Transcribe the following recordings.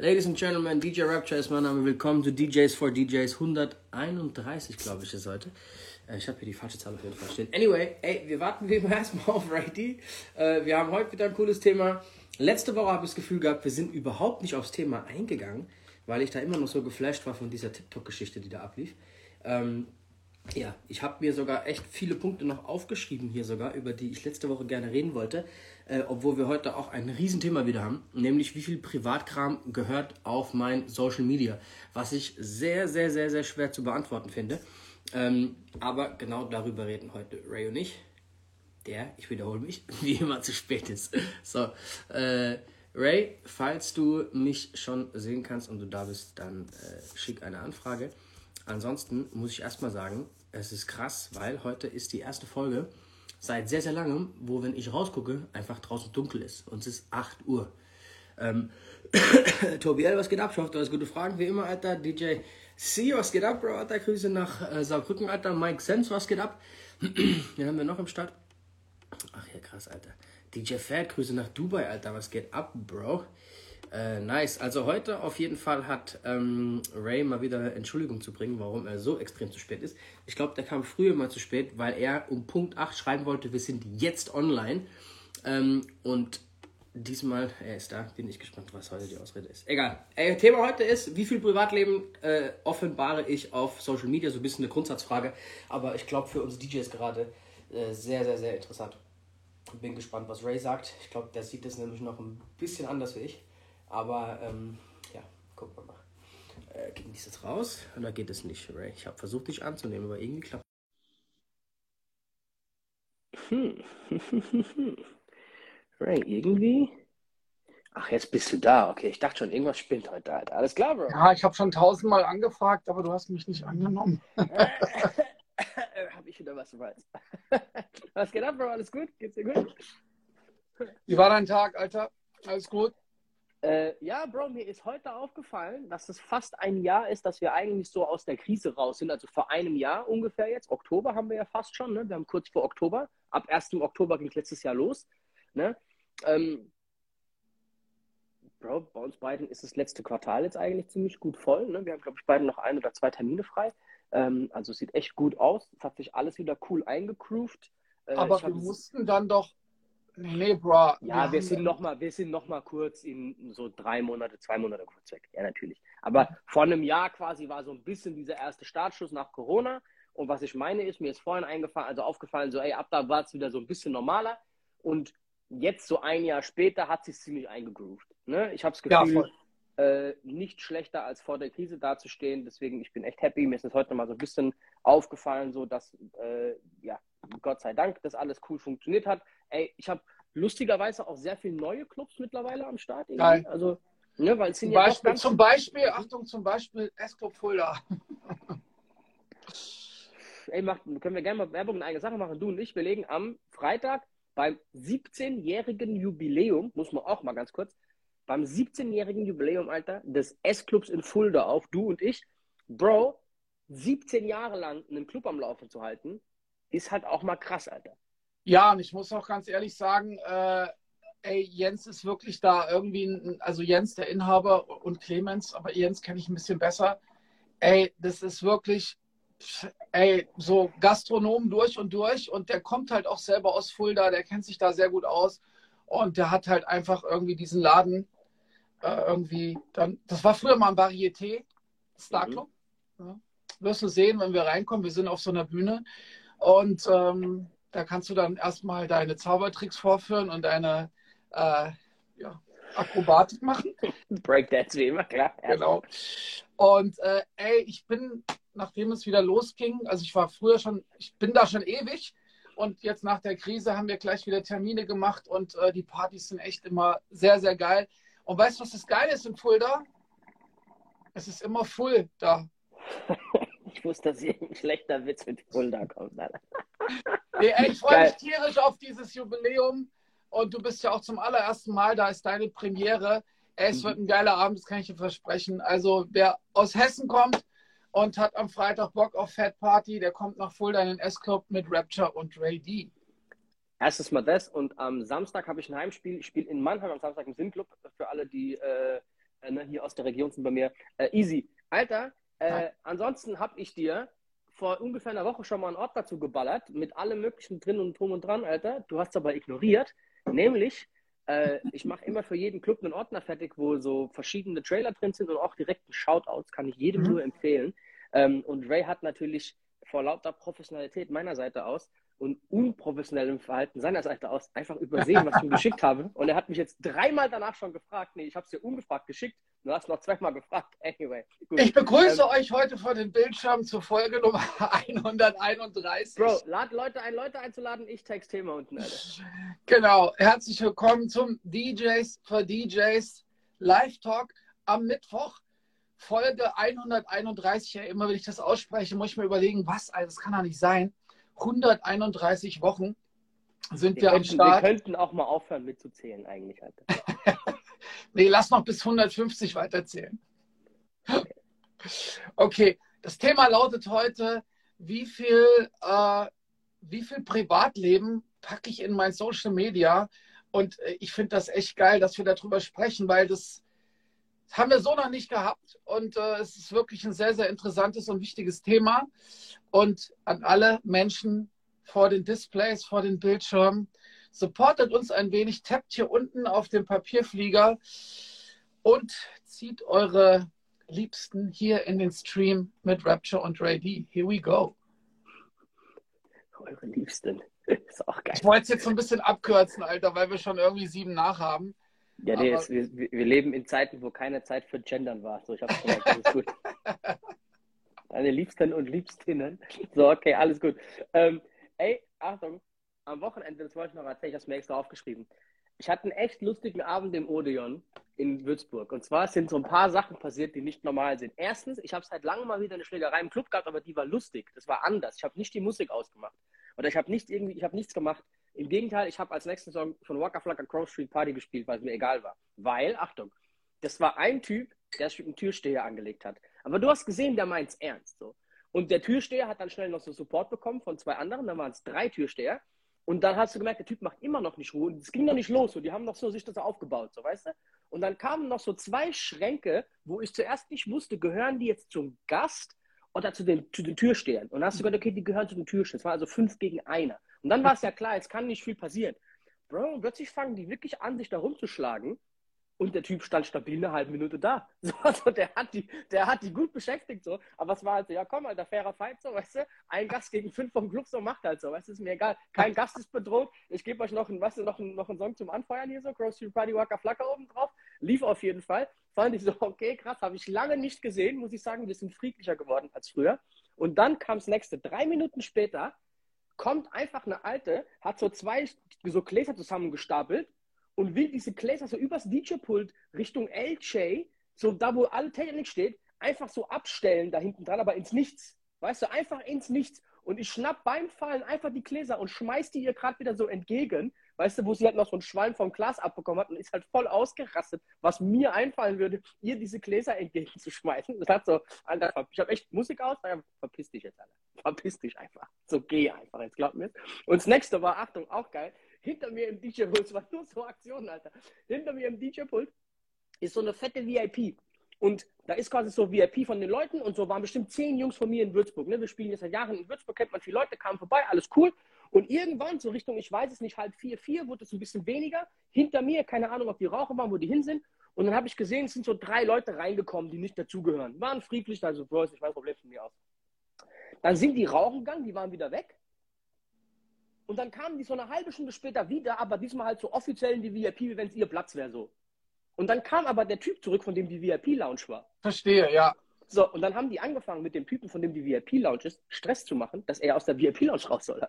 Ladies and Gentlemen, DJ Rapture ist mein Name. Willkommen zu DJs for DJs 131, glaube ich, ist heute. Äh, ich habe hier die falsche Zahl auf jeden Fall stehen. Anyway, ey, wir warten wie immer erstmal auf Righty. Äh, wir haben heute wieder ein cooles Thema. Letzte Woche habe ich das Gefühl gehabt, wir sind überhaupt nicht aufs Thema eingegangen, weil ich da immer noch so geflasht war von dieser TikTok-Geschichte, die da ablief. Ähm, ja, ich habe mir sogar echt viele Punkte noch aufgeschrieben hier sogar, über die ich letzte Woche gerne reden wollte, äh, obwohl wir heute auch ein Riesenthema wieder haben, nämlich wie viel Privatkram gehört auf mein Social Media, was ich sehr, sehr, sehr, sehr schwer zu beantworten finde. Ähm, aber genau darüber reden heute Ray und ich, der, ich wiederhole mich, wie immer zu spät ist. So, äh, Ray, falls du mich schon sehen kannst und du da bist, dann äh, schick eine Anfrage. Ansonsten muss ich erstmal sagen, es ist krass, weil heute ist die erste Folge seit sehr, sehr langem, wo, wenn ich rausgucke, einfach draußen dunkel ist. Und es ist 8 Uhr. Ähm, Tobi L, was geht ab? Ich hoffe, du hast gute Fragen, wie immer, Alter. DJ C, was geht ab, Bro, Alter? Grüße nach äh, Saarbrücken, Alter. Mike Sense, was geht ab? Wen haben wir noch im Start? Ach ja, krass, Alter. DJ Fat, Grüße nach Dubai, Alter. Was geht ab, Bro? Äh, nice. Also heute auf jeden Fall hat ähm, Ray mal wieder Entschuldigung zu bringen, warum er so extrem zu spät ist. Ich glaube, der kam früher mal zu spät, weil er um Punkt 8 schreiben wollte, wir sind jetzt online. Ähm, und diesmal, er ist da, bin ich gespannt, was heute die Ausrede ist. Egal. Äh, Thema heute ist, wie viel Privatleben äh, offenbare ich auf Social Media? So ein bisschen eine Grundsatzfrage. Aber ich glaube für uns DJs gerade äh, sehr, sehr, sehr interessant. Bin gespannt, was Ray sagt. Ich glaube, der sieht das nämlich noch ein bisschen anders wie ich. Aber ähm, ja, gucken wir mal. Äh, ging dies jetzt raus oder geht es nicht, Ray? Ich habe versucht, dich anzunehmen, aber irgendwie klappt. Hm. Ray, irgendwie. Ach, jetzt bist du da. Okay, ich dachte schon, irgendwas spinnt heute, Alter. Alles klar, Bro. Ja, ich habe schon tausendmal angefragt, aber du hast mich nicht angenommen. habe ich wieder was, du weißt. was geht ab, Bro? Alles gut? Geht's dir gut? Wie war dein Tag, Alter? Alles gut? Äh, ja, Bro, mir ist heute aufgefallen, dass es fast ein Jahr ist, dass wir eigentlich so aus der Krise raus sind. Also vor einem Jahr ungefähr jetzt. Oktober haben wir ja fast schon. Ne? Wir haben kurz vor Oktober. Ab 1. Oktober ging letztes Jahr los. Ne? Ähm, Bro, bei uns beiden ist das letzte Quartal jetzt eigentlich ziemlich gut voll. Ne? Wir haben, glaube ich, beide noch ein oder zwei Termine frei. Ähm, also es sieht echt gut aus. Es hat sich alles wieder cool eingegroovt. Äh, Aber wir mussten dann doch Nee, Bro. Ja, wir sind noch mal, wir sind noch mal kurz in so drei Monate, zwei Monate kurz weg. Ja, natürlich. Aber vor einem Jahr quasi war so ein bisschen dieser erste Startschuss nach Corona. Und was ich meine ist, mir ist vorhin eingefallen, also aufgefallen, so, ey, ab da war es wieder so ein bisschen normaler. Und jetzt, so ein Jahr später, hat sich ziemlich eingegroovt. Ne? Ich habe das Gefühl, ja, äh, nicht schlechter als vor der Krise dazustehen. Deswegen, ich bin echt happy. Mir ist das heute mal so ein bisschen aufgefallen, so dass, äh, ja, Gott sei Dank, das alles cool funktioniert hat. Ey, ich habe lustigerweise auch sehr viele neue Clubs mittlerweile am Start. Geil. Also, ne, weil es sind zum, ja Beispiel, zum Beispiel, Achtung, zum Beispiel S-Club Fulda. Ey, mach, können wir gerne mal Werbung in eigene Sache machen. Du und ich, wir legen am Freitag beim 17-jährigen Jubiläum, muss man auch mal ganz kurz, beim 17-jährigen Jubiläum, Alter, des S-Clubs in Fulda auf, du und ich. Bro, 17 Jahre lang einen Club am Laufen zu halten, ist halt auch mal krass, Alter. Ja, und ich muss auch ganz ehrlich sagen, äh, ey, Jens ist wirklich da irgendwie, ein, also Jens, der Inhaber und Clemens, aber Jens kenne ich ein bisschen besser. Ey, das ist wirklich, ey, so Gastronom durch und durch und der kommt halt auch selber aus Fulda, der kennt sich da sehr gut aus und der hat halt einfach irgendwie diesen Laden äh, irgendwie, dann, das war früher mal ein Varieté, Star mhm. Club. Mhm. Ja. Wirst du sehen, wenn wir reinkommen, wir sind auf so einer Bühne und ähm, da kannst du dann erstmal deine Zaubertricks vorführen und deine äh, ja, Akrobatik machen. Breakdance wie immer, klar. Genau. Und äh, ey, ich bin, nachdem es wieder losging, also ich war früher schon, ich bin da schon ewig und jetzt nach der Krise haben wir gleich wieder Termine gemacht und äh, die Partys sind echt immer sehr, sehr geil. Und weißt du, was das Geile ist in Fulda? Es ist immer full da. ich wusste, dass hier ein schlechter Witz mit Fulda kommt. Nee, ey, ich freue mich tierisch auf dieses Jubiläum. Und du bist ja auch zum allerersten Mal, da ist deine Premiere. Ey, es wird ein geiler Abend, das kann ich dir versprechen. Also, wer aus Hessen kommt und hat am Freitag Bock auf Fat Party, der kommt nach Fulda in den S-Club mit Rapture und Ray D. Erstes Mal das und am Samstag habe ich ein Heimspiel. Ich spiele in Mannheim am Samstag im Sinnclub für alle, die äh, ne, hier aus der Region sind bei mir. Äh, easy. Alter, äh, ansonsten habe ich dir vor ungefähr einer Woche schon mal einen Ort dazu geballert, mit allem möglichen drin und drum und dran, Alter. Du hast aber ignoriert. Nämlich, äh, ich mache immer für jeden Club einen Ordner fertig, wo so verschiedene Trailer drin sind und auch direkt ein Shoutouts, kann ich jedem mhm. nur empfehlen. Ähm, und Ray hat natürlich vor lauter Professionalität meiner Seite aus und unprofessionellem Verhalten seiner Seite aus einfach übersehen, was ich ihm geschickt habe. Und er hat mich jetzt dreimal danach schon gefragt. Nee, ich habe es dir ungefragt geschickt. Du hast noch zweimal gefragt. Anyway. Gut. Ich begrüße ähm, euch heute vor den Bildschirmen zur Folge Nummer 131. Bro, lad Leute ein, Leute einzuladen. Ich text Thema unten, Alter. Genau. Herzlich willkommen zum DJs für DJs Live Talk am Mittwoch. Folge 131. Ja, immer wenn ich das ausspreche, muss ich mir überlegen, was, also das kann doch nicht sein. 131 Wochen sind wir, wir könnten, am Start. Wir könnten auch mal aufhören mitzuzählen eigentlich. Alter. nee, lass noch bis 150 weiterzählen. Okay, das Thema lautet heute, wie viel, äh, wie viel Privatleben packe ich in mein Social Media? Und äh, ich finde das echt geil, dass wir darüber sprechen, weil das, das haben wir so noch nicht gehabt. Und äh, es ist wirklich ein sehr, sehr interessantes und wichtiges Thema. Und an alle Menschen vor den Displays, vor den Bildschirmen, supportet uns ein wenig, tappt hier unten auf dem Papierflieger und zieht eure Liebsten hier in den Stream mit Rapture und Ray D. Here we go. Eure Liebsten. Ist auch geil. Ich wollte es jetzt so ein bisschen abkürzen, Alter, weil wir schon irgendwie sieben nachhaben. Ja, nee, jetzt, wir, wir, leben in Zeiten, wo keine Zeit für Gendern war. So, ich hab's gesagt, alles gut. Deine Liebsten und Liebstinnen. So, okay, alles gut. Ähm, ey, Achtung, am Wochenende, das wollte ich noch erzählen, ich habe es mir extra aufgeschrieben. Ich hatte einen echt lustigen Abend im Odeon in Würzburg. Und zwar sind so ein paar Sachen passiert, die nicht normal sind. Erstens, ich habe seit langem mal wieder eine Schlägerei im Club gehabt, aber die war lustig. Das war anders. Ich habe nicht die Musik ausgemacht. Oder ich habe nicht irgendwie, ich habe nichts gemacht. Im Gegenteil, ich habe als nächsten Song von Waka Flocka Cross Street Party gespielt, weil es mir egal war. Weil, Achtung, das war ein Typ, der sich mit einem Türsteher angelegt hat. Aber du hast gesehen, der meint es ernst. So. Und der Türsteher hat dann schnell noch so Support bekommen von zwei anderen. Dann waren es drei Türsteher. Und dann hast du gemerkt, der Typ macht immer noch nicht Ruhe. Und es ging noch nicht los. So. Die haben noch so sich das aufgebaut, so weißt du? Und dann kamen noch so zwei Schränke, wo ich zuerst nicht wusste, gehören die jetzt zum Gast oder zu den, zu den Türstehern. Und dann hast du gesagt, okay, die gehören zu den Türstehern. Es war also fünf gegen einer. Und dann war es ja klar, jetzt kann nicht viel passieren. Bro, plötzlich fangen die wirklich an, sich da rumzuschlagen. Und der Typ stand stabil eine halbe Minute da. So, also der hat die, der hat die gut beschäftigt so. Aber es war halt so, ja komm, alter, fairer Fight so, weißt du? Ein Gast gegen fünf vom Club so macht halt so, weißt du, ist mir egal. Kein Gast ist bedroht. Ich gebe euch noch, ein, weißt du, noch, ein, noch einen Song zum Anfeuern hier so, Cross Street Party Waka Flacker oben drauf. Lief auf jeden Fall. Fand ich so, okay, krass, habe ich lange nicht gesehen, muss ich sagen. Wir sind friedlicher geworden als früher. Und dann kam das nächste. Drei Minuten später kommt einfach eine Alte, hat so zwei so Gläser zusammengestapelt und will diese Gläser so übers DJ-Pult Richtung LJ, so da, wo alle Technik steht, einfach so abstellen da hinten dran, aber ins Nichts. Weißt du, einfach ins Nichts. Und ich schnapp beim Fallen einfach die Gläser und schmeiß die ihr gerade wieder so entgegen. Weißt du, wo sie halt noch so einen Schwalm vom Glas abbekommen hat und ist halt voll ausgerastet, was mir einfallen würde, ihr diese Gläser entgegenzuschmeißen. Das hat so, Alter, ich habe echt Musik aus, ja, verpiss dich jetzt, Alter. Verpiss dich einfach. So, geh einfach, jetzt glaubt mir. Und das nächste war, Achtung, auch geil, hinter mir im DJ-Pult, es war nur so Aktionen, Alter. Hinter mir im DJ-Pult ist so eine fette VIP. Und da ist quasi so VIP von den Leuten und so waren bestimmt zehn Jungs von mir in Würzburg. Ne? Wir spielen jetzt seit Jahren in Würzburg, kennt man viele Leute, kamen vorbei, alles cool. Und irgendwann, so Richtung, ich weiß es nicht, halb vier, vier, wurde es ein bisschen weniger. Hinter mir, keine Ahnung, ob die Raucher waren, wo die hin sind. Und dann habe ich gesehen, es sind so drei Leute reingekommen, die nicht dazugehören. Waren friedlich, also Bro, ich weiß Problem von mir aus. Dann sind die rauchen gegangen, die waren wieder weg. Und dann kamen die so eine halbe Stunde später wieder, aber diesmal halt so offiziell in die VIP, wie wenn es ihr Platz wäre so. Und dann kam aber der Typ zurück, von dem die VIP-Lounge war. Verstehe, ja. So, und dann haben die angefangen, mit dem Typen, von dem die VIP-Lounge ist, Stress zu machen, dass er aus der VIP-Lounge raus soll.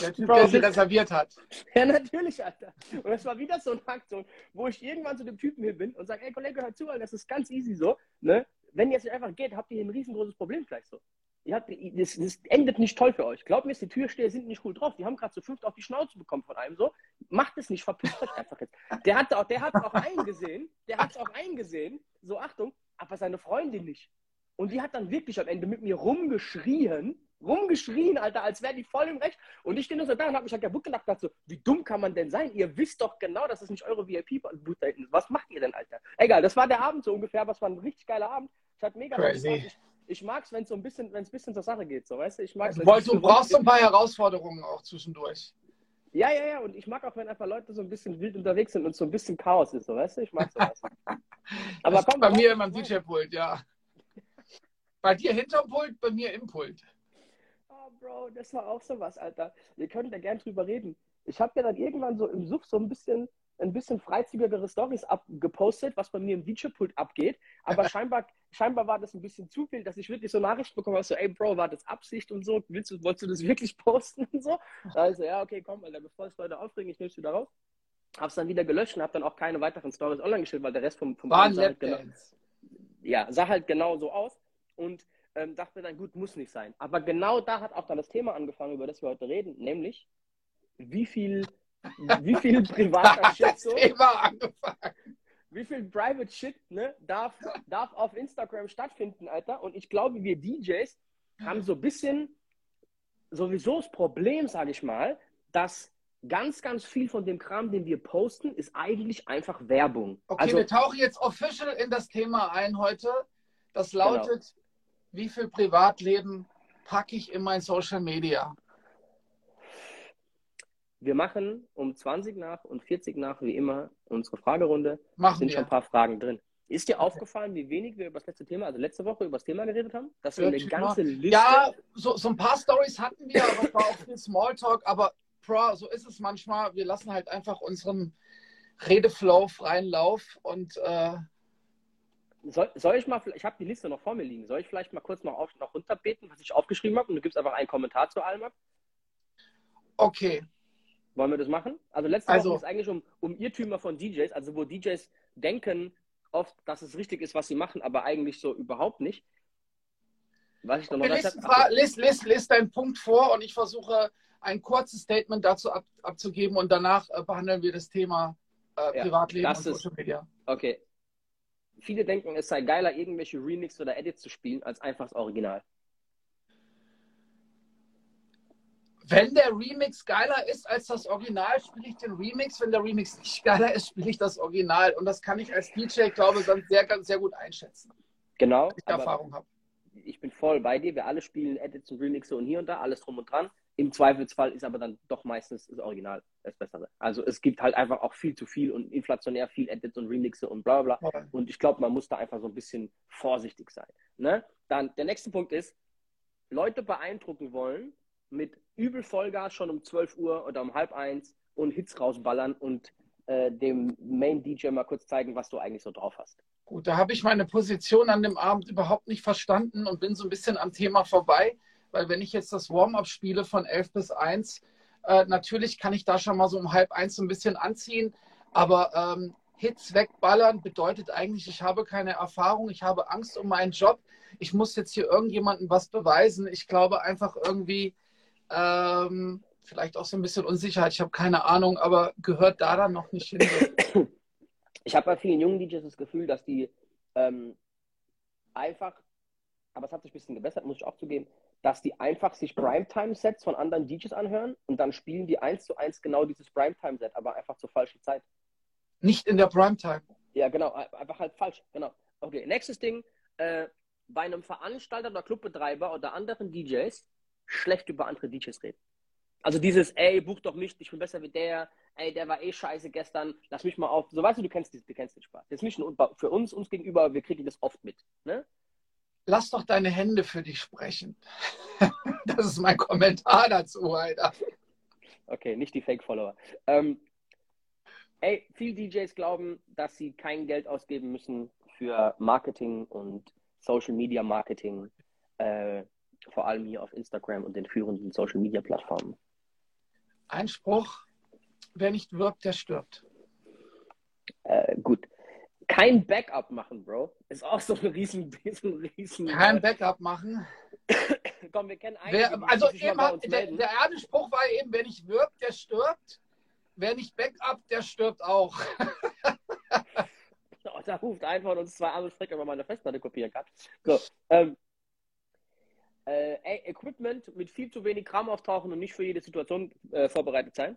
Der Typ, Bro, der sie reserviert hat. Ja, natürlich, Alter. Und das war wieder so eine Aktion, wo ich irgendwann zu dem Typen hin bin und sage, ey Kollege, hör zu, das ist ganz easy so. Ne? Wenn ihr es einfach geht, habt ihr ein riesengroßes Problem gleich so. Ihr habt, das, das, endet nicht toll für euch. Glaubt mir, die Türsteher sind nicht cool drauf. Die haben gerade zu fünft auf die Schnauze bekommen von einem so. Macht es nicht, verpisst euch einfach jetzt. Der hat auch, der hat auch eingesehen, der hat es auch eingesehen, so Achtung, aber seine Freundin nicht. Und die hat dann wirklich am Ende mit mir rumgeschrien, rumgeschrien, Alter, als wären die voll im Recht. Und ich stehe nur so da und habe mich halt kaputt gelacht, dachte so, wie dumm kann man denn sein? Ihr wisst doch genau, dass es nicht eure VIP-Boot da hinten ist. Was macht ihr denn, Alter? Egal, das war der Abend so ungefähr, aber es war ein richtig geiler Abend. Ich hatte mega Crazy. Spaß. Ich, ich mag es, wenn es so ein bisschen, wenn es ein bisschen zur Sache geht, so, weißt du? Ich mag's, Du, ein du bisschen brauchst so ein paar Herausforderungen auch zwischendurch. Ja, ja, ja. Und ich mag auch, wenn einfach Leute so ein bisschen wild unterwegs sind und so ein bisschen Chaos ist, so, weißt du? Ich mag sowas. Aber das komm, ist bei komm, mir immer im komm. DJ-Pult, ja. Bei dir hinterm Pult, bei mir im Pult. Bro, das war auch sowas, Alter. Wir können da gern drüber reden. Ich habe ja dann irgendwann so im Suff so ein bisschen, ein bisschen freizügigere Stories abgepostet, was bei mir im DJ-Pult abgeht. Aber scheinbar, scheinbar war das ein bisschen zu viel, dass ich wirklich so Nachrichten bekommen habe, so, ey, Bro, war das Absicht und so? Willst du, wolltest du das wirklich posten und so? Also, ja, okay, komm, Alter, bevor es Leute aufregen, ich nehme es wieder raus. Hab's dann wieder gelöscht und hab dann auch keine weiteren Stories online gestellt, weil der Rest vom, vom War sah halt genau, ja, sah halt genau so aus und ähm, dachte mir dann, gut, muss nicht sein. Aber genau da hat auch dann das Thema angefangen, über das wir heute reden, nämlich wie viel, wie viel so, Thema angefangen. wie viel Private Shit ne, darf, darf auf Instagram stattfinden, Alter. Und ich glaube, wir DJs haben so ein bisschen sowieso das Problem, sage ich mal, dass ganz, ganz viel von dem Kram, den wir posten, ist eigentlich einfach Werbung. Okay, also, wir tauchen jetzt official in das Thema ein heute. Das lautet, wie viel Privatleben packe ich in mein Social Media? wir machen um 20 nach und 40 nach, wie immer, unsere Fragerunde. Machen sind schon ein wir. paar Fragen drin. Ist dir aufgefallen, wie wenig wir über das letzte Thema, also letzte Woche über das Thema geredet haben? Dass wir eine ganze Liste. Ja, so, so ein paar Stories hatten wir, aber es war auch viel Smalltalk. Aber Bro, so ist es manchmal. Wir lassen halt einfach unseren Redeflow freien Lauf und äh, Soll, soll ich mal, ich habe die Liste noch vor mir liegen, soll ich vielleicht mal kurz noch, auf, noch runterbeten, was ich aufgeschrieben habe und du gibst einfach einen Kommentar zu allem ab? okay. Wollen wir das machen? Also letzte Also- Woche ist eigentlich um, um Irrtümer von DJs, also wo DJs denken oft, dass es richtig ist, was sie machen, aber eigentlich so überhaupt nicht. Was ich noch noch listen, Fra- list, list, list deinen Punkt vor und ich versuche ein kurzes Statement dazu ab, abzugeben und danach äh, behandeln wir das Thema äh, Ja, Privatleben und ist- Social Media. Okay. Viele denken, es sei geiler, irgendwelche Remix oder Edits zu spielen, als einfach das Original. Wenn der Remix geiler ist als das Original, spiele ich den Remix. Wenn der Remix nicht geiler ist, spiele ich das Original. Und das kann ich als DJ, glaube ich, dann sehr, sehr gut einschätzen, Genau. ich Erfahrung habe. ich bin voll bei dir. Wir alle spielen Edits und Remixe und hier und da, alles drum und dran. Im Zweifelsfall ist aber dann doch meistens das Original das Bessere. Also es gibt halt einfach auch viel zu viel und inflationär viel Edits und Remixe und bla bla bla. Und ich glaube, man muss da einfach so ein bisschen vorsichtig sein. Ne? Dann der nächste Punkt ist, Leute beeindrucken wollen mit übel Vollgas schon um 12 Uhr oder um halb eins und Hits rausballern und äh, dem Main DJ mal kurz zeigen, was du eigentlich so drauf hast. Gut, da habe ich meine Position an dem Abend überhaupt nicht verstanden und bin so ein bisschen am Thema vorbei, weil wenn ich jetzt das Warm-up spiele von 11 bis 1, äh, natürlich kann ich da schon mal so um halb eins so ein bisschen anziehen, aber ähm, Hits wegballern bedeutet eigentlich, ich habe keine Erfahrung, ich habe Angst um meinen Job, ich muss jetzt hier irgendjemandem was beweisen. Ich glaube einfach irgendwie, ähm, vielleicht auch so ein bisschen Unsicherheit, ich habe keine Ahnung, aber gehört da dann noch nicht hin. Ich habe bei vielen jungen DJs das Gefühl, dass die ähm, einfach, aber es hat sich ein bisschen gebessert, muss ich auch zugeben, dass die einfach sich Primetime-Sets von anderen DJs anhören und dann spielen die eins zu eins genau dieses Primetime-Set, aber einfach zur falschen Zeit. Nicht in der Primetime. Ja, genau, ein- einfach halt falsch. Genau. Okay, nächstes Ding. Äh, bei einem Veranstalter oder Clubbetreiber oder anderen DJs schlecht über andere DJs reden. Also dieses, ey, buch doch mich, ich bin besser wie der, ey, der war eh scheiße gestern, lass mich mal auf. So weißt du, du kennst, du kennst den Spaß. Das ist nicht nur für uns, uns gegenüber, wir kriegen das oft mit. Ne? Lass doch deine Hände für dich sprechen. Das ist mein Kommentar dazu, Alter. Okay, nicht die Fake-Follower. Ähm, ey, viele DJs glauben, dass sie kein Geld ausgeben müssen für Marketing und Social Media Marketing, äh, vor allem hier auf Instagram und den führenden Social Media Plattformen. Ein Spruch, wer nicht wirbt, der stirbt. Äh. Kein Backup machen, Bro. Ist auch so ein riesen, riesen, riesen. Kein Backup machen. Komm, wir kennen einen. Wer, also eben hat, der, der erste Spruch war eben, wer nicht wirbt, der stirbt. Wer nicht Backup, der stirbt auch. Oh, da ruft ein von uns zwei und fragt, ob man meine Festplatte kopieren kann. So, ähm, Äh, Equipment mit viel zu wenig Kram auftauchen und nicht für jede Situation äh, vorbereitet sein.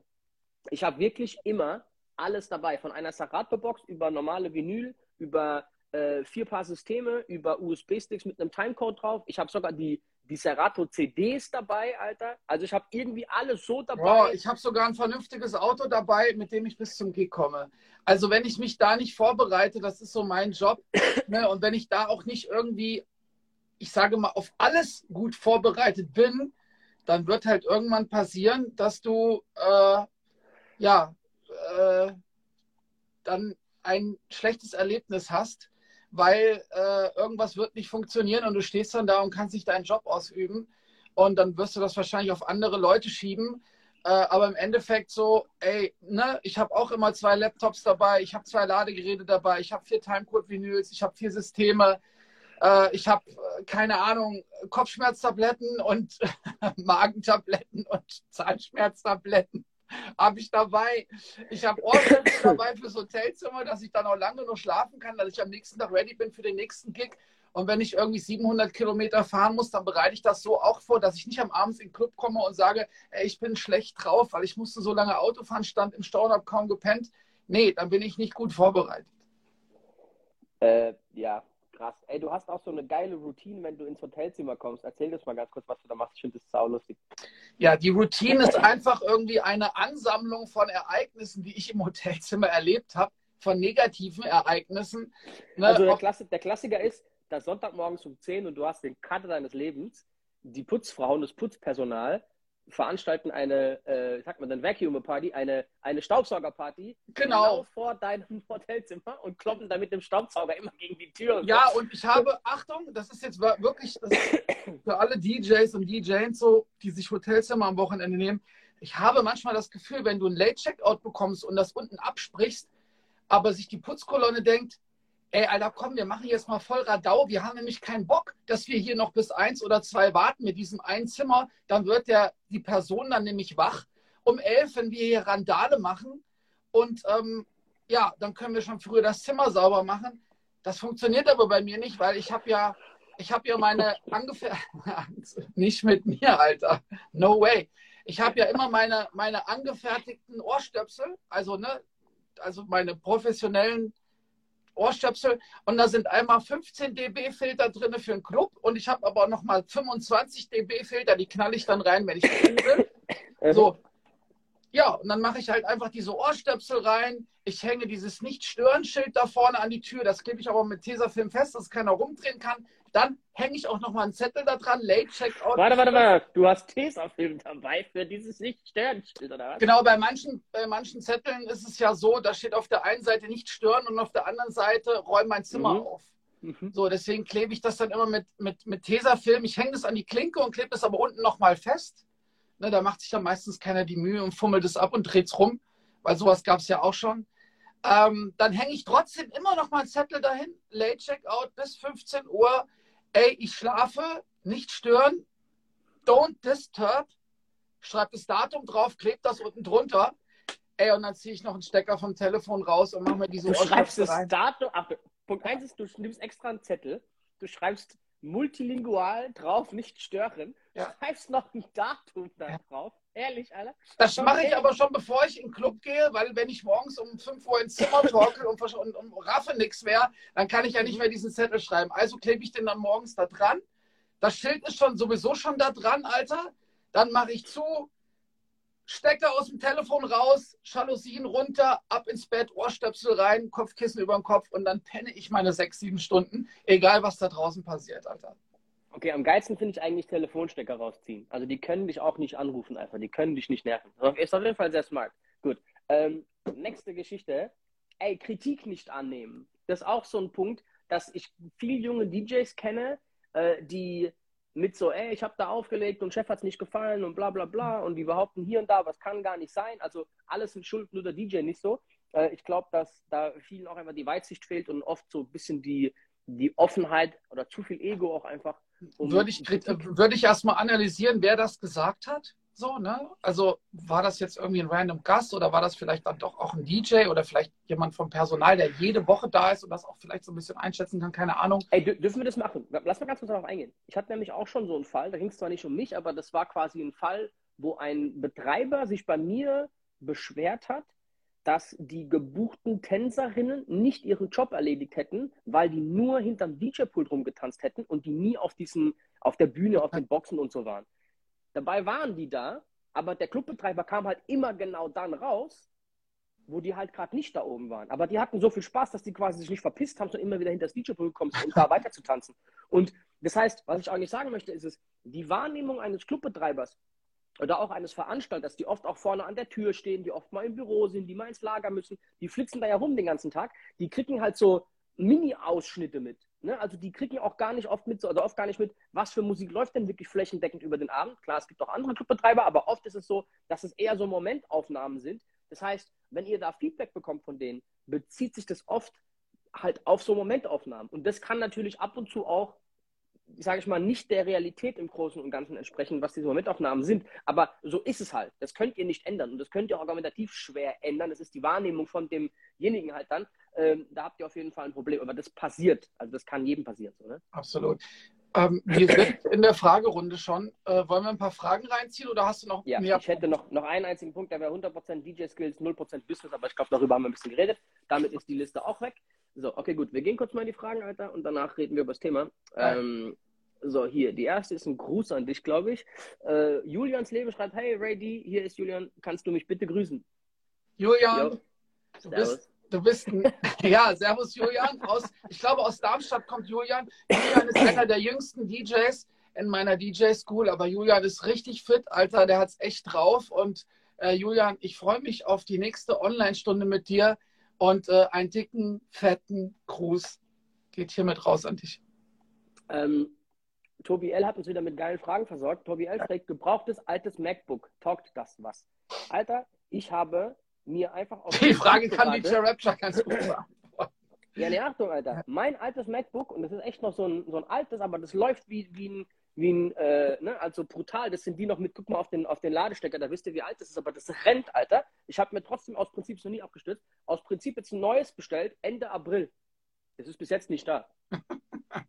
Ich habe wirklich immer alles dabei, von einer Sarat-Box über normale Vinyl, über äh, vier Paar Systeme, über USB-Sticks mit einem Timecode drauf. Ich habe sogar die, die Serato CDs dabei, Alter. Also ich habe irgendwie alles so dabei. Boah, ich habe sogar ein vernünftiges Auto dabei, mit dem ich bis zum Gig komme. Also wenn ich mich da nicht vorbereite, das ist so mein Job. ne? Und wenn ich da auch nicht irgendwie, ich sage mal, auf alles gut vorbereitet bin, dann wird halt irgendwann passieren, dass du äh, ja äh, dann ein schlechtes Erlebnis hast, weil äh, irgendwas wird nicht funktionieren und du stehst dann da und kannst nicht deinen Job ausüben und dann wirst du das wahrscheinlich auf andere Leute schieben. Äh, aber im Endeffekt so, ey, ne, ich habe auch immer zwei Laptops dabei, ich habe zwei Ladegeräte dabei, ich habe vier Timecode-Vinyls, ich habe vier Systeme, äh, ich habe, äh, keine Ahnung, Kopfschmerztabletten und Magentabletten und Zahnschmerztabletten habe ich dabei. Ich habe Ohrschützer dabei fürs Hotelzimmer, dass ich dann auch lange noch schlafen kann, dass ich am nächsten Tag ready bin für den nächsten Gig. Und wenn ich irgendwie 700 Kilometer fahren muss, dann bereite ich das so auch vor, dass ich nicht am Abend in den Club komme und sage, ey, ich bin schlecht drauf, weil ich musste so lange Auto fahren, stand im Stau und habe kaum gepennt. Nee, dann bin ich nicht gut vorbereitet. Äh, ja, krass. Ey, du hast auch so eine geile Routine, wenn du ins Hotelzimmer kommst. Erzähl das mal ganz kurz, was du da machst. Ich finde das saulustig. Ja, die Routine ist einfach irgendwie eine Ansammlung von Ereignissen, die ich im Hotelzimmer erlebt habe, von negativen Ereignissen. Ne? Also der, Klassi der Klassiker ist, dass Sonntagmorgens um 10 und du hast den Kater deines Lebens, die Putzfrauen, das Putzpersonal veranstalten eine, äh, sag mal, dann Vacuum-Party, eine, eine Staubsaugerparty genau. genau vor deinem Hotelzimmer und kloppen dann mit dem Staubsauger immer gegen die Tür. Und ja, so. und ich habe, Achtung, das ist jetzt wirklich ist für alle DJs und DJs so, die sich Hotelzimmer am Wochenende nehmen. Ich habe manchmal das Gefühl, wenn du ein Late-Checkout bekommst und das unten absprichst, aber sich die Putzkolonne denkt, ey, Alter, komm, wir machen jetzt mal voll Radau. Wir haben nämlich keinen Bock, dass wir hier noch bis eins oder zwei warten mit diesem einen Zimmer. Dann wird der, die Person dann nämlich wach um elf, wenn wir hier Randale machen. Und ähm, ja, dann können wir schon früher das Zimmer sauber machen. Das funktioniert aber bei mir nicht, weil ich habe ja, ich habe ja meine ungefähr nicht mit mir, Alter. No way. Ich habe ja immer meine, meine angefertigten Ohrstöpsel, also ne, also meine professionellen Ohrstöpsel und da sind einmal 15 dB Filter drin für einen Club und ich habe aber noch mal 25 dB Filter, die knall ich dann rein, wenn ich will. So. Ja, und dann mache ich halt einfach diese Ohrstöpsel rein. Ich hänge dieses Nicht-Stören-Schild da vorne an die Tür. Das klebe ich aber mit Tesafilm fest, dass keiner rumdrehen kann. Dann hänge ich auch noch mal einen Zettel da dran, Late Checkout. Warte, warte, warte. Du hast Tesafilm dabei für dieses Nicht-Stören-Schild, oder was? Genau, bei manchen, bei manchen Zetteln ist es ja so, da steht auf der einen Seite nicht stören und auf der anderen Seite räum mein Zimmer mhm. auf. Mhm. So, deswegen klebe ich das dann immer mit, mit, mit Tesafilm. Ich hänge das an die Klinke und klebe das aber unten noch mal fest. Ne, da macht sich dann meistens keiner die Mühe und fummelt es ab und dreht es rum, weil sowas gab es ja auch schon. Ähm, dann hänge ich trotzdem immer noch mal einen Zettel dahin, Late Checkout bis 15 Uhr ey, ich schlafe, nicht stören, don't disturb, schreib das Datum drauf, kleb das unten drunter. Ey, und dann ziehe ich noch einen Stecker vom Telefon raus und mache mir diese Du schreibst das rein. Datum, ach, Punkt 1 ist, du nimmst extra einen Zettel, du schreibst multilingual drauf, nicht stören, ja. schreibst noch ein Datum da ja. drauf Ehrlich, Alter? Das mache ich aber schon, bevor ich in den Club gehe, weil wenn ich morgens um 5 Uhr ins Zimmer torkel und, und, und raffe nichts mehr, dann kann ich ja nicht mehr diesen Zettel schreiben. Also klebe ich den dann morgens da dran. Das Schild ist schon sowieso schon da dran, Alter. Dann mache ich zu, Stecker aus dem Telefon raus, Jalousien runter, ab ins Bett, Ohrstöpsel rein, Kopfkissen über den Kopf und dann penne ich meine sechs, sieben Stunden, egal was da draußen passiert, Alter. Okay, am geilsten finde ich eigentlich Telefonstecker rausziehen. Also die können dich auch nicht anrufen einfach, die können dich nicht nerven. Ist auf jeden Fall sehr smart. Gut. Ähm, nächste Geschichte. Ey, Kritik nicht annehmen. Das ist auch so ein Punkt, dass ich viele junge DJs kenne, äh, die mit so, ey, ich habe da aufgelegt und Chef hat es nicht gefallen und bla bla bla und die behaupten hier und da, was kann gar nicht sein. Also alles in Schuld, nur der DJ nicht so. Äh, ich glaube, dass da vielen auch einfach die Weitsicht fehlt und oft so ein bisschen die, die Offenheit oder zu viel Ego auch einfach. Um würde ich, würde ich erstmal analysieren, wer das gesagt hat? So, ne? Also war das jetzt irgendwie ein random Gast oder war das vielleicht dann doch auch ein DJ oder vielleicht jemand vom Personal, der jede Woche da ist und das auch vielleicht so ein bisschen einschätzen kann, keine Ahnung. Ey, dürfen wir das machen? Lass mal ganz kurz darauf eingehen. Ich hatte nämlich auch schon so einen Fall, da ging es zwar nicht um mich, aber das war quasi ein Fall, wo ein Betreiber sich bei mir beschwert hat, dass die gebuchten Tänzerinnen nicht ihren Job erledigt hätten, weil die nur hinterm DJ-Pult rumgetanzt hätten und die nie auf diesen, auf der Bühne, auf den Boxen und so waren. Dabei waren die da, aber der Clubbetreiber kam halt immer genau dann raus, wo die halt gerade nicht da oben waren. Aber die hatten so viel Spaß, dass die quasi sich nicht verpisst haben, sondern immer wieder hinter das DJ-Pult gekommen sind, um da weiter zu tanzen. Und das heißt, was ich eigentlich sagen möchte, ist es, die Wahrnehmung eines Clubbetreibers oder auch eines Veranstalters, die oft auch vorne an der Tür stehen, die oft mal im Büro sind, die mal ins Lager müssen, die flitzen da ja rum den ganzen Tag, die kriegen halt so Mini-Ausschnitte mit. Ne? Also die kriegen auch gar nicht oft mit, oder oft gar nicht mit, was für Musik läuft denn wirklich flächendeckend über den Abend. Klar, es gibt auch andere Clubbetreiber, aber oft ist es so, dass es eher so Momentaufnahmen sind. Das heißt, wenn ihr da Feedback bekommt von denen, bezieht sich das oft halt auf so Momentaufnahmen. Und das kann natürlich ab und zu auch sage ich mal, nicht der Realität im Großen und Ganzen entsprechen, was diese Momentaufnahmen sind. Aber so ist es halt. Das könnt ihr nicht ändern. Und das könnt ihr auch argumentativ schwer ändern. Das ist die Wahrnehmung von demjenigen halt dann. Ähm, da habt ihr auf jeden Fall ein Problem. Aber das passiert. Also das kann jedem passieren. So, ne? Absolut. Ähm, wir sind in der Fragerunde schon. Äh, wollen wir ein paar Fragen reinziehen oder hast du noch ja, mehr? Ich hätte noch, noch einen einzigen Punkt, der wäre 100% DJ-Skills, 0% Business, aber ich glaube, darüber haben wir ein bisschen geredet. Damit ist die Liste auch weg. So, okay, gut. Wir gehen kurz mal in die Fragen, Alter, und danach reden wir über das Thema. Ähm, so, hier, die erste ist ein Gruß an dich, glaube ich. Äh, Julians Leben schreibt: Hey, Ray D, hier ist Julian, kannst du mich bitte grüßen? Julian, du bist, du bist ein, ja, Servus Julian. Aus, ich glaube, aus Darmstadt kommt Julian. Julian ist einer der jüngsten DJs in meiner DJ-School, aber Julian ist richtig fit, Alter, der hat es echt drauf. Und äh, Julian, ich freue mich auf die nächste Online-Stunde mit dir und äh, einen dicken, fetten Gruß geht hiermit raus an dich. Ähm, Tobi L. hat uns wieder mit geilen Fragen versorgt. Tobi L. fragt, gebrauchtes altes MacBook, taugt das was? Alter, ich habe mir einfach auf Die Frage kann die Rapture ganz gut beantworten. Ja, ne, Achtung, Alter. Mein altes MacBook, und das ist echt noch so ein, so ein altes, aber das läuft wie, wie ein, wie ein äh, ne, also brutal. Das sind die noch mit, guck mal auf den, auf den Ladestecker, da wisst ihr, wie alt das ist, aber das rennt, Alter. Ich habe mir trotzdem aus Prinzip noch nie abgestürzt. Aus Prinzip jetzt ein neues bestellt, Ende April. Das ist bis jetzt nicht da.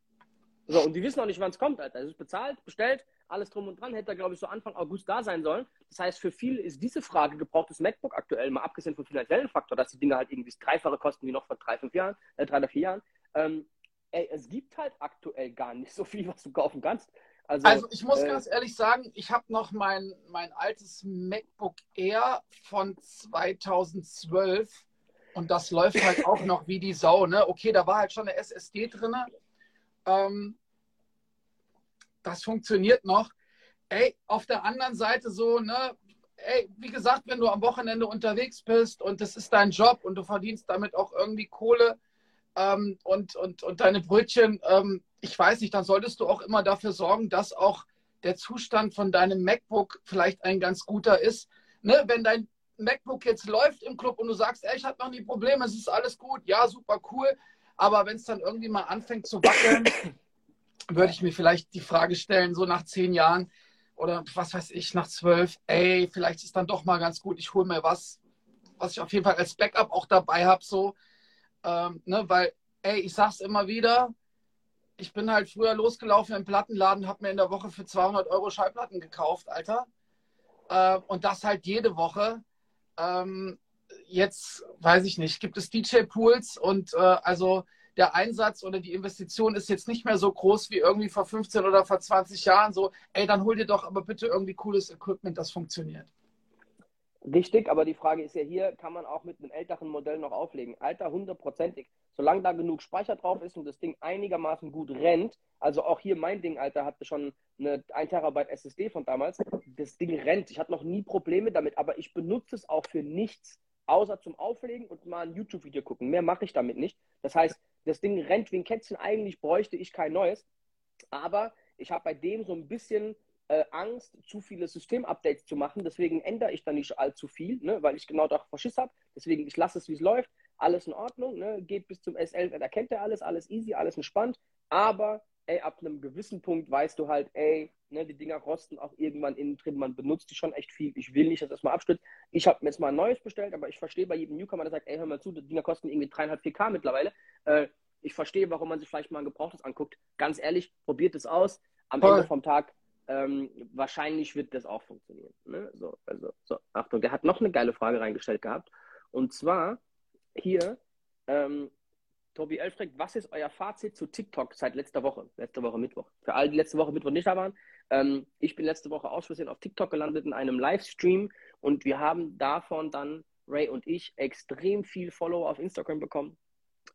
So, und die wissen auch nicht, wann es kommt, Alter. Es ist bezahlt, bestellt, alles drum und dran. Hätte, glaube ich, so Anfang August da sein sollen. Das heißt, für viele ist diese Frage gebrauchtes MacBook aktuell, mal abgesehen vom finanziellen Faktor, dass die Dinge halt irgendwie das Dreifache kosten wie noch vor drei, fünf Jahren, äh, drei oder vier Jahren. Ähm, ey, es gibt halt aktuell gar nicht so viel, was du kaufen kannst. Also, also ich muss äh, ganz ehrlich sagen, ich habe noch mein, mein altes MacBook Air von 2012 und das läuft halt auch noch wie die Sau. Ne? Okay, da war halt schon eine SSD drin, ähm, das funktioniert noch. Ey, auf der anderen Seite so, ne, ey, wie gesagt, wenn du am Wochenende unterwegs bist und das ist dein Job und du verdienst damit auch irgendwie Kohle ähm, und, und, und deine Brötchen, ähm, ich weiß nicht, dann solltest du auch immer dafür sorgen, dass auch der Zustand von deinem MacBook vielleicht ein ganz guter ist. Ne, wenn dein MacBook jetzt läuft im Club und du sagst, ey, ich habe noch nie Probleme, es ist alles gut, ja, super cool, aber wenn es dann irgendwie mal anfängt zu wackeln, würde ich mir vielleicht die Frage stellen, so nach zehn Jahren oder was weiß ich, nach zwölf, ey, vielleicht ist dann doch mal ganz gut, ich hole mir was, was ich auf jeden Fall als Backup auch dabei habe, so, ähm, ne, weil, ey, ich sag's immer wieder, ich bin halt früher losgelaufen im Plattenladen, habe mir in der Woche für 200 Euro Schallplatten gekauft, Alter. Äh, und das halt jede Woche. Ähm, jetzt weiß ich nicht, gibt es DJ-Pools und äh, also der Einsatz oder die Investition ist jetzt nicht mehr so groß wie irgendwie vor 15 oder vor 20 Jahren. So, ey, dann hol dir doch aber bitte irgendwie cooles Equipment, das funktioniert. Richtig, aber die Frage ist ja hier, kann man auch mit einem älteren Modell noch auflegen? Alter, hundertprozentig. Solange da genug Speicher drauf ist und das Ding einigermaßen gut rennt, also auch hier mein Ding, Alter, hatte schon eine 1 Terabyte SSD von damals, das Ding rennt. Ich hatte noch nie Probleme damit, aber ich benutze es auch für nichts außer zum Auflegen und mal ein YouTube-Video gucken. Mehr mache ich damit nicht. Das heißt, das Ding rennt wie ein Kätzchen. Eigentlich bräuchte ich kein neues. Aber ich habe bei dem so ein bisschen äh, Angst, zu viele System-Updates zu machen. Deswegen ändere ich da nicht allzu viel, ne, weil ich genau darauf Verschiss habe. Deswegen, ich lasse es, wie es läuft. Alles in Ordnung. Ne, geht bis zum S11. Da kennt er alles, alles easy, alles entspannt. Aber ey, ab einem gewissen Punkt weißt du halt, ey, ne, die Dinger rosten auch irgendwann innen drin, man benutzt die schon echt viel. Ich will nicht, dass das mal abstürzt. Ich habe mir jetzt mal ein neues bestellt, aber ich verstehe bei jedem Newcomer, der sagt, ey, hör mal zu, die Dinger kosten irgendwie 3,5, 4K mittlerweile. Äh, ich verstehe, warum man sich vielleicht mal ein gebrauchtes anguckt. Ganz ehrlich, probiert es aus. Am Voll. Ende vom Tag ähm, wahrscheinlich wird das auch funktionieren. Ne? So, also, so, Achtung, der hat noch eine geile Frage reingestellt gehabt. Und zwar hier, ähm, Tobi Elfreck, was ist euer Fazit zu TikTok seit letzter Woche? Letzte Woche Mittwoch. Für alle, die letzte Woche Mittwoch nicht da waren. Ähm, ich bin letzte Woche aus Versehen auf TikTok gelandet in einem Livestream und wir haben davon dann, Ray und ich, extrem viel Follower auf Instagram bekommen.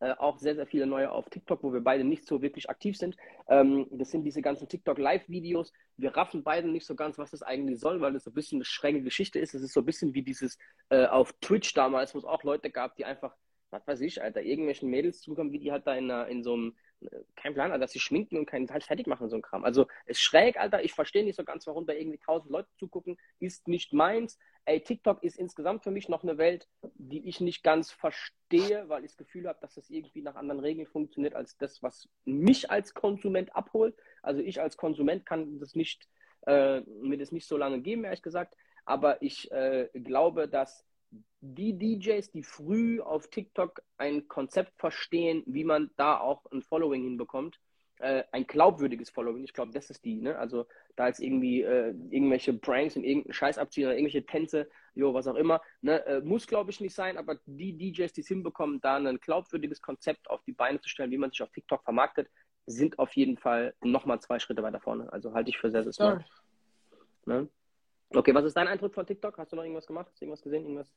Äh, auch sehr, sehr viele neue auf TikTok, wo wir beide nicht so wirklich aktiv sind. Ähm, das sind diese ganzen TikTok-Live-Videos. Wir raffen beide nicht so ganz, was das eigentlich soll, weil das so ein bisschen eine schräge Geschichte ist. Es ist so ein bisschen wie dieses äh, auf Twitch damals, wo es auch Leute gab, die einfach was weiß ich, Alter, irgendwelchen Mädels zukommen, wie die halt da in, in so einem, kein Plan, Alter, dass sie schminken und keinen halt fertig machen, so ein Kram. Also, ist schräg, Alter, ich verstehe nicht so ganz, warum da irgendwie tausend Leute zugucken, ist nicht meins. Ey, TikTok ist insgesamt für mich noch eine Welt, die ich nicht ganz verstehe, weil ich das Gefühl habe, dass das irgendwie nach anderen Regeln funktioniert, als das, was mich als Konsument abholt. Also, ich als Konsument kann das nicht, äh, mir das nicht so lange geben, ehrlich gesagt. Aber ich äh, glaube, dass die DJs, die früh auf TikTok ein Konzept verstehen, wie man da auch ein Following hinbekommt, äh, ein glaubwürdiges Following, ich glaube, das ist die, ne? Also da jetzt irgendwie äh, irgendwelche Pranks und irgendeinen Scheiß abziehen oder irgendwelche Tänze, jo, was auch immer, ne? Äh, muss, glaube ich, nicht sein, aber die DJs, die es hinbekommen, da ein glaubwürdiges Konzept auf die Beine zu stellen, wie man sich auf TikTok vermarktet, sind auf jeden Fall nochmal zwei Schritte weiter vorne. Also halte ich für sehr, sehr smart. Ne? Okay, was ist dein Eindruck von TikTok? Hast du noch irgendwas gemacht? Hast du irgendwas gesehen? Irgendwas?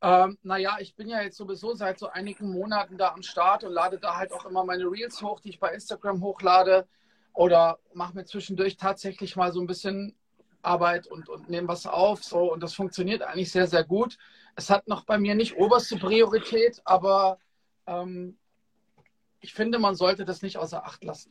Ähm, naja, ich bin ja jetzt sowieso seit so einigen Monaten da am Start und lade da halt auch immer meine Reels hoch, die ich bei Instagram hochlade. Oder mache mir zwischendurch tatsächlich mal so ein bisschen Arbeit und, und nehme was auf. So, und das funktioniert eigentlich sehr, sehr gut. Es hat noch bei mir nicht oberste Priorität, aber ähm, ich finde, man sollte das nicht außer Acht lassen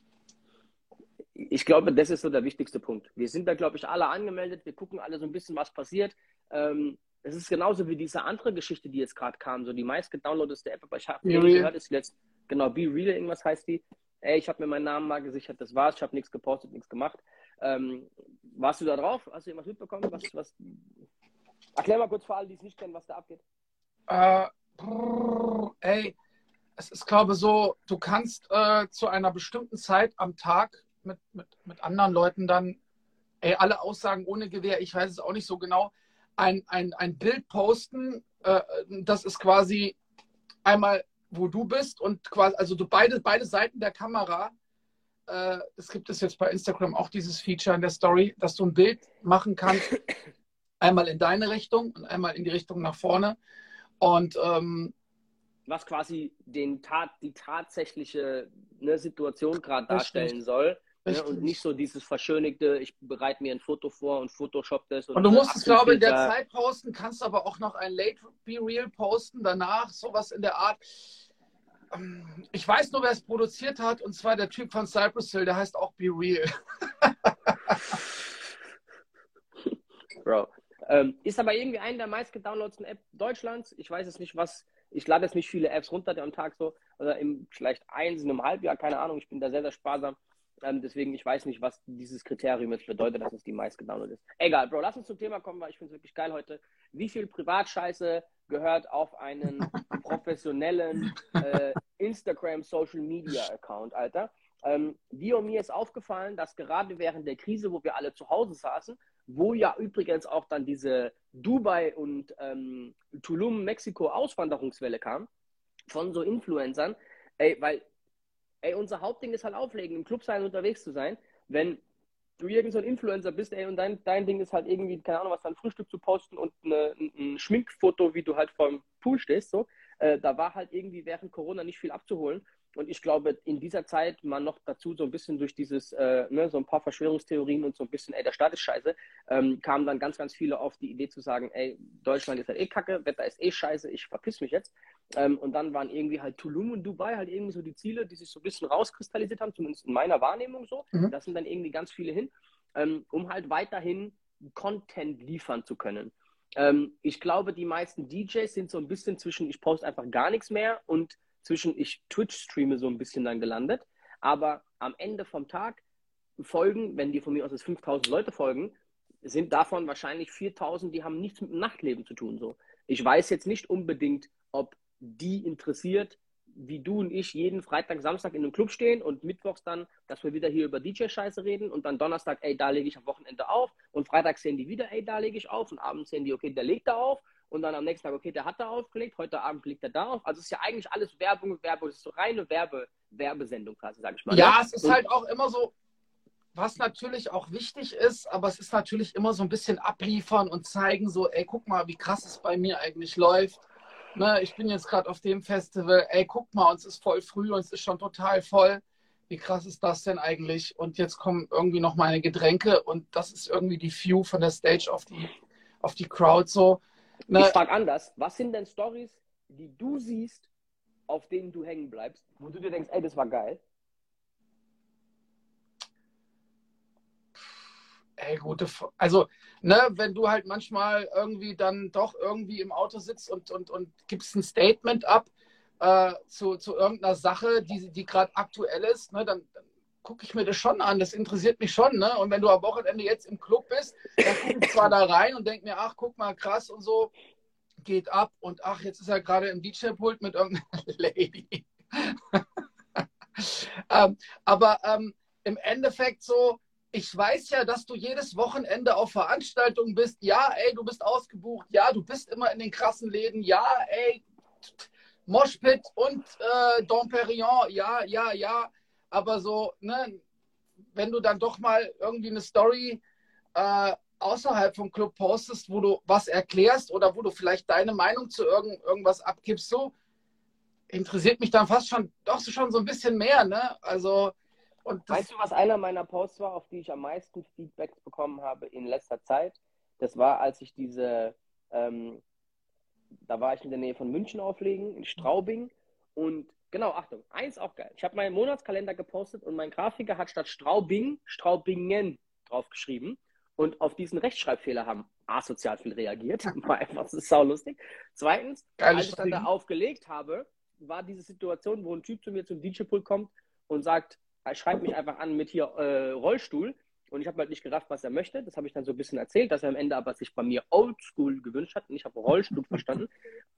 ich glaube, das ist so der wichtigste Punkt. Wir sind da, glaube ich, alle angemeldet. Wir gucken alle so ein bisschen, was passiert. Ähm, es ist genauso wie diese andere Geschichte, die jetzt gerade kam, so die meistgedownloadeste App, aber ich habe nicht gehört, ist jetzt, genau, Be Real, irgendwas heißt die. Ey, ich habe mir meinen Namen mal gesichert, das war's, ich habe nichts gepostet, nichts gemacht. Ähm, warst du da drauf? Hast du irgendwas mitbekommen? Was, was... Erklär mal kurz für alle, die es nicht kennen, was da abgeht. Äh, brr, ey, es ist, glaube ich, so, du kannst äh, zu einer bestimmten Zeit am Tag mit, mit, mit anderen Leuten dann, ey, alle Aussagen ohne Gewehr, ich weiß es auch nicht so genau, ein, ein, ein Bild posten, äh, das ist quasi einmal, wo du bist und quasi, also du beide, beide Seiten der Kamera. Äh, es gibt es jetzt bei Instagram auch dieses Feature in der Story, dass du ein Bild machen kannst, einmal in deine Richtung und einmal in die Richtung nach vorne. Und ähm, was quasi den Tat, die tatsächliche ne, Situation gerade darstellen soll. Ja, und nicht so dieses verschönigte, ich bereite mir ein Foto vor und Photoshop das. Und, und du musst es, glaube ich, in der Zeit posten, kannst aber auch noch ein Late Be Real posten, danach sowas in der Art. Ähm, ich weiß nur, wer es produziert hat, und zwar der Typ von Cypress Hill, der heißt auch Be Real. Bro. Ähm, ist aber irgendwie eine der meistgedownloadeten Apps Deutschlands. Ich weiß es nicht, was. Ich lade jetzt nicht viele Apps runter am Tag so. Oder im, vielleicht eins in einem Halbjahr, keine Ahnung. Ich bin da sehr, sehr sparsam. Ähm, deswegen, ich weiß nicht, was dieses Kriterium jetzt bedeutet, dass es die meist gedownloadet ist. Egal, Bro, lass uns zum Thema kommen, weil ich finde es wirklich geil heute. Wie viel Privatscheiße gehört auf einen professionellen äh, Instagram Social Media Account, Alter? Ähm, dir und mir ist aufgefallen, dass gerade während der Krise, wo wir alle zu Hause saßen, wo ja übrigens auch dann diese Dubai und ähm, Tulum, Mexiko Auswanderungswelle kam, von so Influencern, ey, weil ey, unser Hauptding ist halt auflegen, im Club sein, unterwegs zu sein. Wenn du irgend so ein Influencer bist, ey, und dein, dein Ding ist halt irgendwie, keine Ahnung, was dein Frühstück zu posten und eine, ein Schminkfoto, wie du halt vor dem Pool stehst, so, äh, da war halt irgendwie während Corona nicht viel abzuholen. Und ich glaube, in dieser Zeit man noch dazu so ein bisschen durch dieses, äh, ne, so ein paar Verschwörungstheorien und so ein bisschen, ey, der Staat ist scheiße, ähm, kamen dann ganz, ganz viele auf die Idee zu sagen, ey, Deutschland ist halt eh kacke, Wetter ist eh scheiße, ich verpiss mich jetzt. Ähm, und dann waren irgendwie halt Tulum und Dubai halt irgendwie so die Ziele, die sich so ein bisschen rauskristallisiert haben, zumindest in meiner Wahrnehmung so. Mhm. Da sind dann irgendwie ganz viele hin, ähm, um halt weiterhin Content liefern zu können. Ähm, ich glaube, die meisten DJs sind so ein bisschen zwischen, ich poste einfach gar nichts mehr und zwischen ich Twitch streame so ein bisschen dann gelandet. Aber am Ende vom Tag folgen, wenn die von mir aus jetzt 5000 Leute folgen, sind davon wahrscheinlich 4000, die haben nichts mit dem Nachtleben zu tun. So. Ich weiß jetzt nicht unbedingt, ob die interessiert, wie du und ich jeden Freitag, Samstag in einem Club stehen und mittwochs dann, dass wir wieder hier über DJ-Scheiße reden und dann Donnerstag, ey, da lege ich am Wochenende auf und Freitag sehen die wieder, ey, da lege ich auf und abends sehen die, okay, der legt da auf und dann am nächsten Tag, okay, der hat da aufgelegt, heute Abend legt er da auf. Also es ist ja eigentlich alles Werbung, Werbung, es ist so reine Werbe, Werbesendung quasi, sag ich mal. Ja, ne? es ist und, halt auch immer so, was natürlich auch wichtig ist, aber es ist natürlich immer so ein bisschen abliefern und zeigen, so, ey, guck mal, wie krass es bei mir eigentlich läuft ne, ich bin jetzt gerade auf dem Festival, ey, guck mal, uns ist voll früh, uns ist schon total voll. Wie krass ist das denn eigentlich? Und jetzt kommen irgendwie noch meine Getränke und das ist irgendwie die View von der Stage auf die, auf die Crowd so. Ne? Ich frage anders, was sind denn Stories, die du siehst, auf denen du hängen bleibst, wo du dir denkst, ey, das war geil? Ey, gute, also, ne, wenn du halt manchmal irgendwie dann doch irgendwie im Auto sitzt und, und, und gibst ein Statement ab äh, zu, zu irgendeiner Sache, die, die gerade aktuell ist, ne, dann, dann gucke ich mir das schon an. Das interessiert mich schon, ne? Und wenn du am Wochenende jetzt im Club bist, dann gucke ich zwar da rein und denke mir, ach, guck mal, krass und so, geht ab und ach, jetzt ist er gerade im DJ-Pult mit irgendeiner Lady. ähm, aber ähm, im Endeffekt so, ich weiß ja, dass du jedes Wochenende auf Veranstaltungen bist. Ja, ey, du bist ausgebucht. Ja, du bist immer in den krassen Läden. Ja, ey, Moshpit und äh, Dom Perignon. Ja, ja, ja. Aber so, ne, wenn du dann doch mal irgendwie eine Story äh, außerhalb vom Club postest, wo du was erklärst oder wo du vielleicht deine Meinung zu irgend, irgendwas abgibst, so interessiert mich dann fast schon doch schon so ein bisschen mehr, ne? Also und weißt du, was einer meiner Posts war, auf die ich am meisten Feedbacks bekommen habe in letzter Zeit? Das war, als ich diese, ähm, da war ich in der Nähe von München auflegen, in Straubing. Und genau, Achtung, eins auch geil. Ich habe meinen Monatskalender gepostet und mein Grafiker hat statt Straubing Straubingen draufgeschrieben. Und auf diesen Rechtschreibfehler haben asozial viel reagiert. War einfach, das ist saulustig. Zweitens, Geile als ich dann da aufgelegt habe, war diese Situation, wo ein Typ zu mir zum DJ-Pool kommt und sagt, er schreibt mich einfach an mit hier äh, Rollstuhl. Und ich habe halt nicht gerafft, was er möchte. Das habe ich dann so ein bisschen erzählt, dass er am Ende aber sich bei mir Oldschool gewünscht hat und ich habe Rollstuhl verstanden.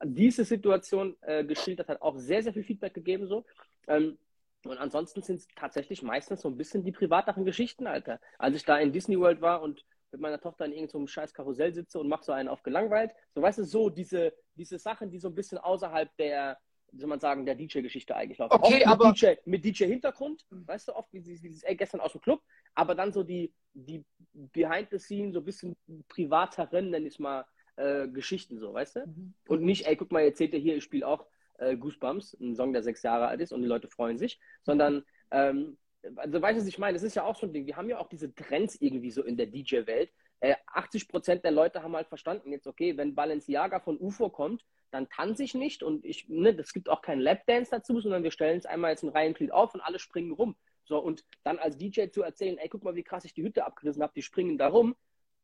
Diese Situation äh, geschildert hat auch sehr, sehr viel Feedback gegeben so. Ähm, und ansonsten sind es tatsächlich meistens so ein bisschen die privateren Geschichten, Alter. Als ich da in Disney World war und mit meiner Tochter in irgendeinem so scheiß Karussell sitze und mache so einen auf gelangweilt. So, weißt du, so diese, diese Sachen, die so ein bisschen außerhalb der, wie soll man sagen, der DJ-Geschichte eigentlich laufen. Okay, oft aber. Mit, DJ, mit DJ-Hintergrund, weißt du, oft wie dieses, ey, gestern aus dem Club, aber dann so die, die Behind the Scene, so ein bisschen privateren, nenne ich es mal, äh, Geschichten, so, weißt du? Mhm. Und nicht, ey, guck mal, jetzt seht ihr hier, ich spiele auch äh, Goosebumps, ein Song, der sechs Jahre alt ist und die Leute freuen sich, sondern, ähm, also weißt du, was ich meine? Das ist ja auch so ein Ding. Wir haben ja auch diese Trends irgendwie so in der DJ-Welt. Äh, 80 Prozent der Leute haben halt verstanden, jetzt, okay, wenn Balenciaga von UFO kommt, dann tanze ich nicht und ich, ne, das gibt auch keinen Lapdance dazu, sondern wir stellen es einmal jetzt ein Reihenglied auf und alle springen rum. So, und dann als DJ zu erzählen, ey, guck mal, wie krass ich die Hütte abgerissen habe, die springen da rum.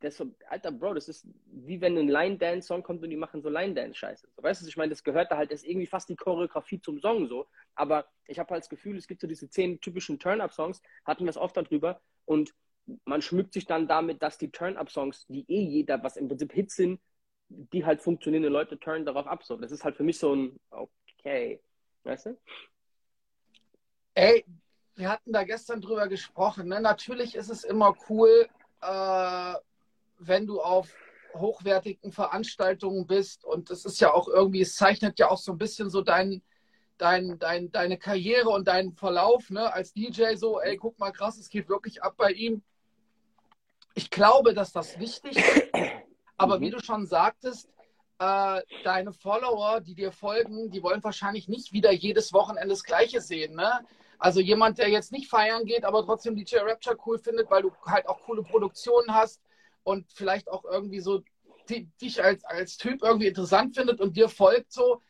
Das so, alter Bro, das ist wie wenn ein Line-Dance-Song kommt und die machen so Line-Dance-Scheiße. So, weißt du, ich meine, das gehört da halt, das ist irgendwie fast die Choreografie zum Song so. Aber ich habe halt das Gefühl, es gibt so diese zehn typischen Turn-Up-Songs, hatten wir es oft darüber. Und man schmückt sich dann damit, dass die Turn-Up-Songs, die eh jeder, was im Prinzip Hits sind, die halt funktionierende Leute turnen darauf ab. So. Das ist halt für mich so ein okay. Weißt du? Ey, wir hatten da gestern drüber gesprochen. Ne? Natürlich ist es immer cool, äh, wenn du auf hochwertigen Veranstaltungen bist. Und das ist ja auch irgendwie, es zeichnet ja auch so ein bisschen so dein, dein, dein, deine Karriere und deinen Verlauf ne? als DJ. So, ey, guck mal, krass, es geht wirklich ab bei ihm. Ich glaube, dass das wichtig ist. Aber mhm. wie du schon sagtest, äh, deine Follower, die dir folgen, die wollen wahrscheinlich nicht wieder jedes Wochenende das Gleiche sehen. Ne? Also jemand, der jetzt nicht feiern geht, aber trotzdem DJ Rapture cool findet, weil du halt auch coole Produktionen hast und vielleicht auch irgendwie so die, dich als, als Typ irgendwie interessant findet und dir folgt so,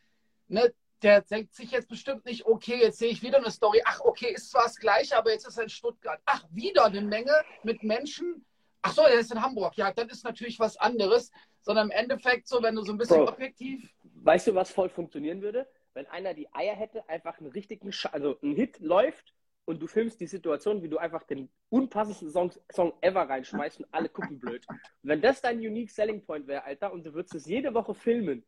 ne, der denkt sich jetzt bestimmt nicht, okay, jetzt sehe ich wieder eine Story. Ach, okay, ist zwar das Gleiche, aber jetzt ist er in Stuttgart. Ach, wieder eine Menge mit Menschen, Ach so, er ist in Hamburg. Ja, dann ist natürlich was anderes. Sondern im Endeffekt so, wenn du so ein bisschen Bro, objektiv. Weißt du, was voll funktionieren würde? Wenn einer die Eier hätte, einfach einen richtigen, Sch also ein Hit läuft und du filmst die Situation, wie du einfach den unpassendsten Song, Song ever reinschmeißt und alle gucken blöd. Und wenn das dein Unique Selling Point wäre, Alter, und du würdest es jede Woche filmen,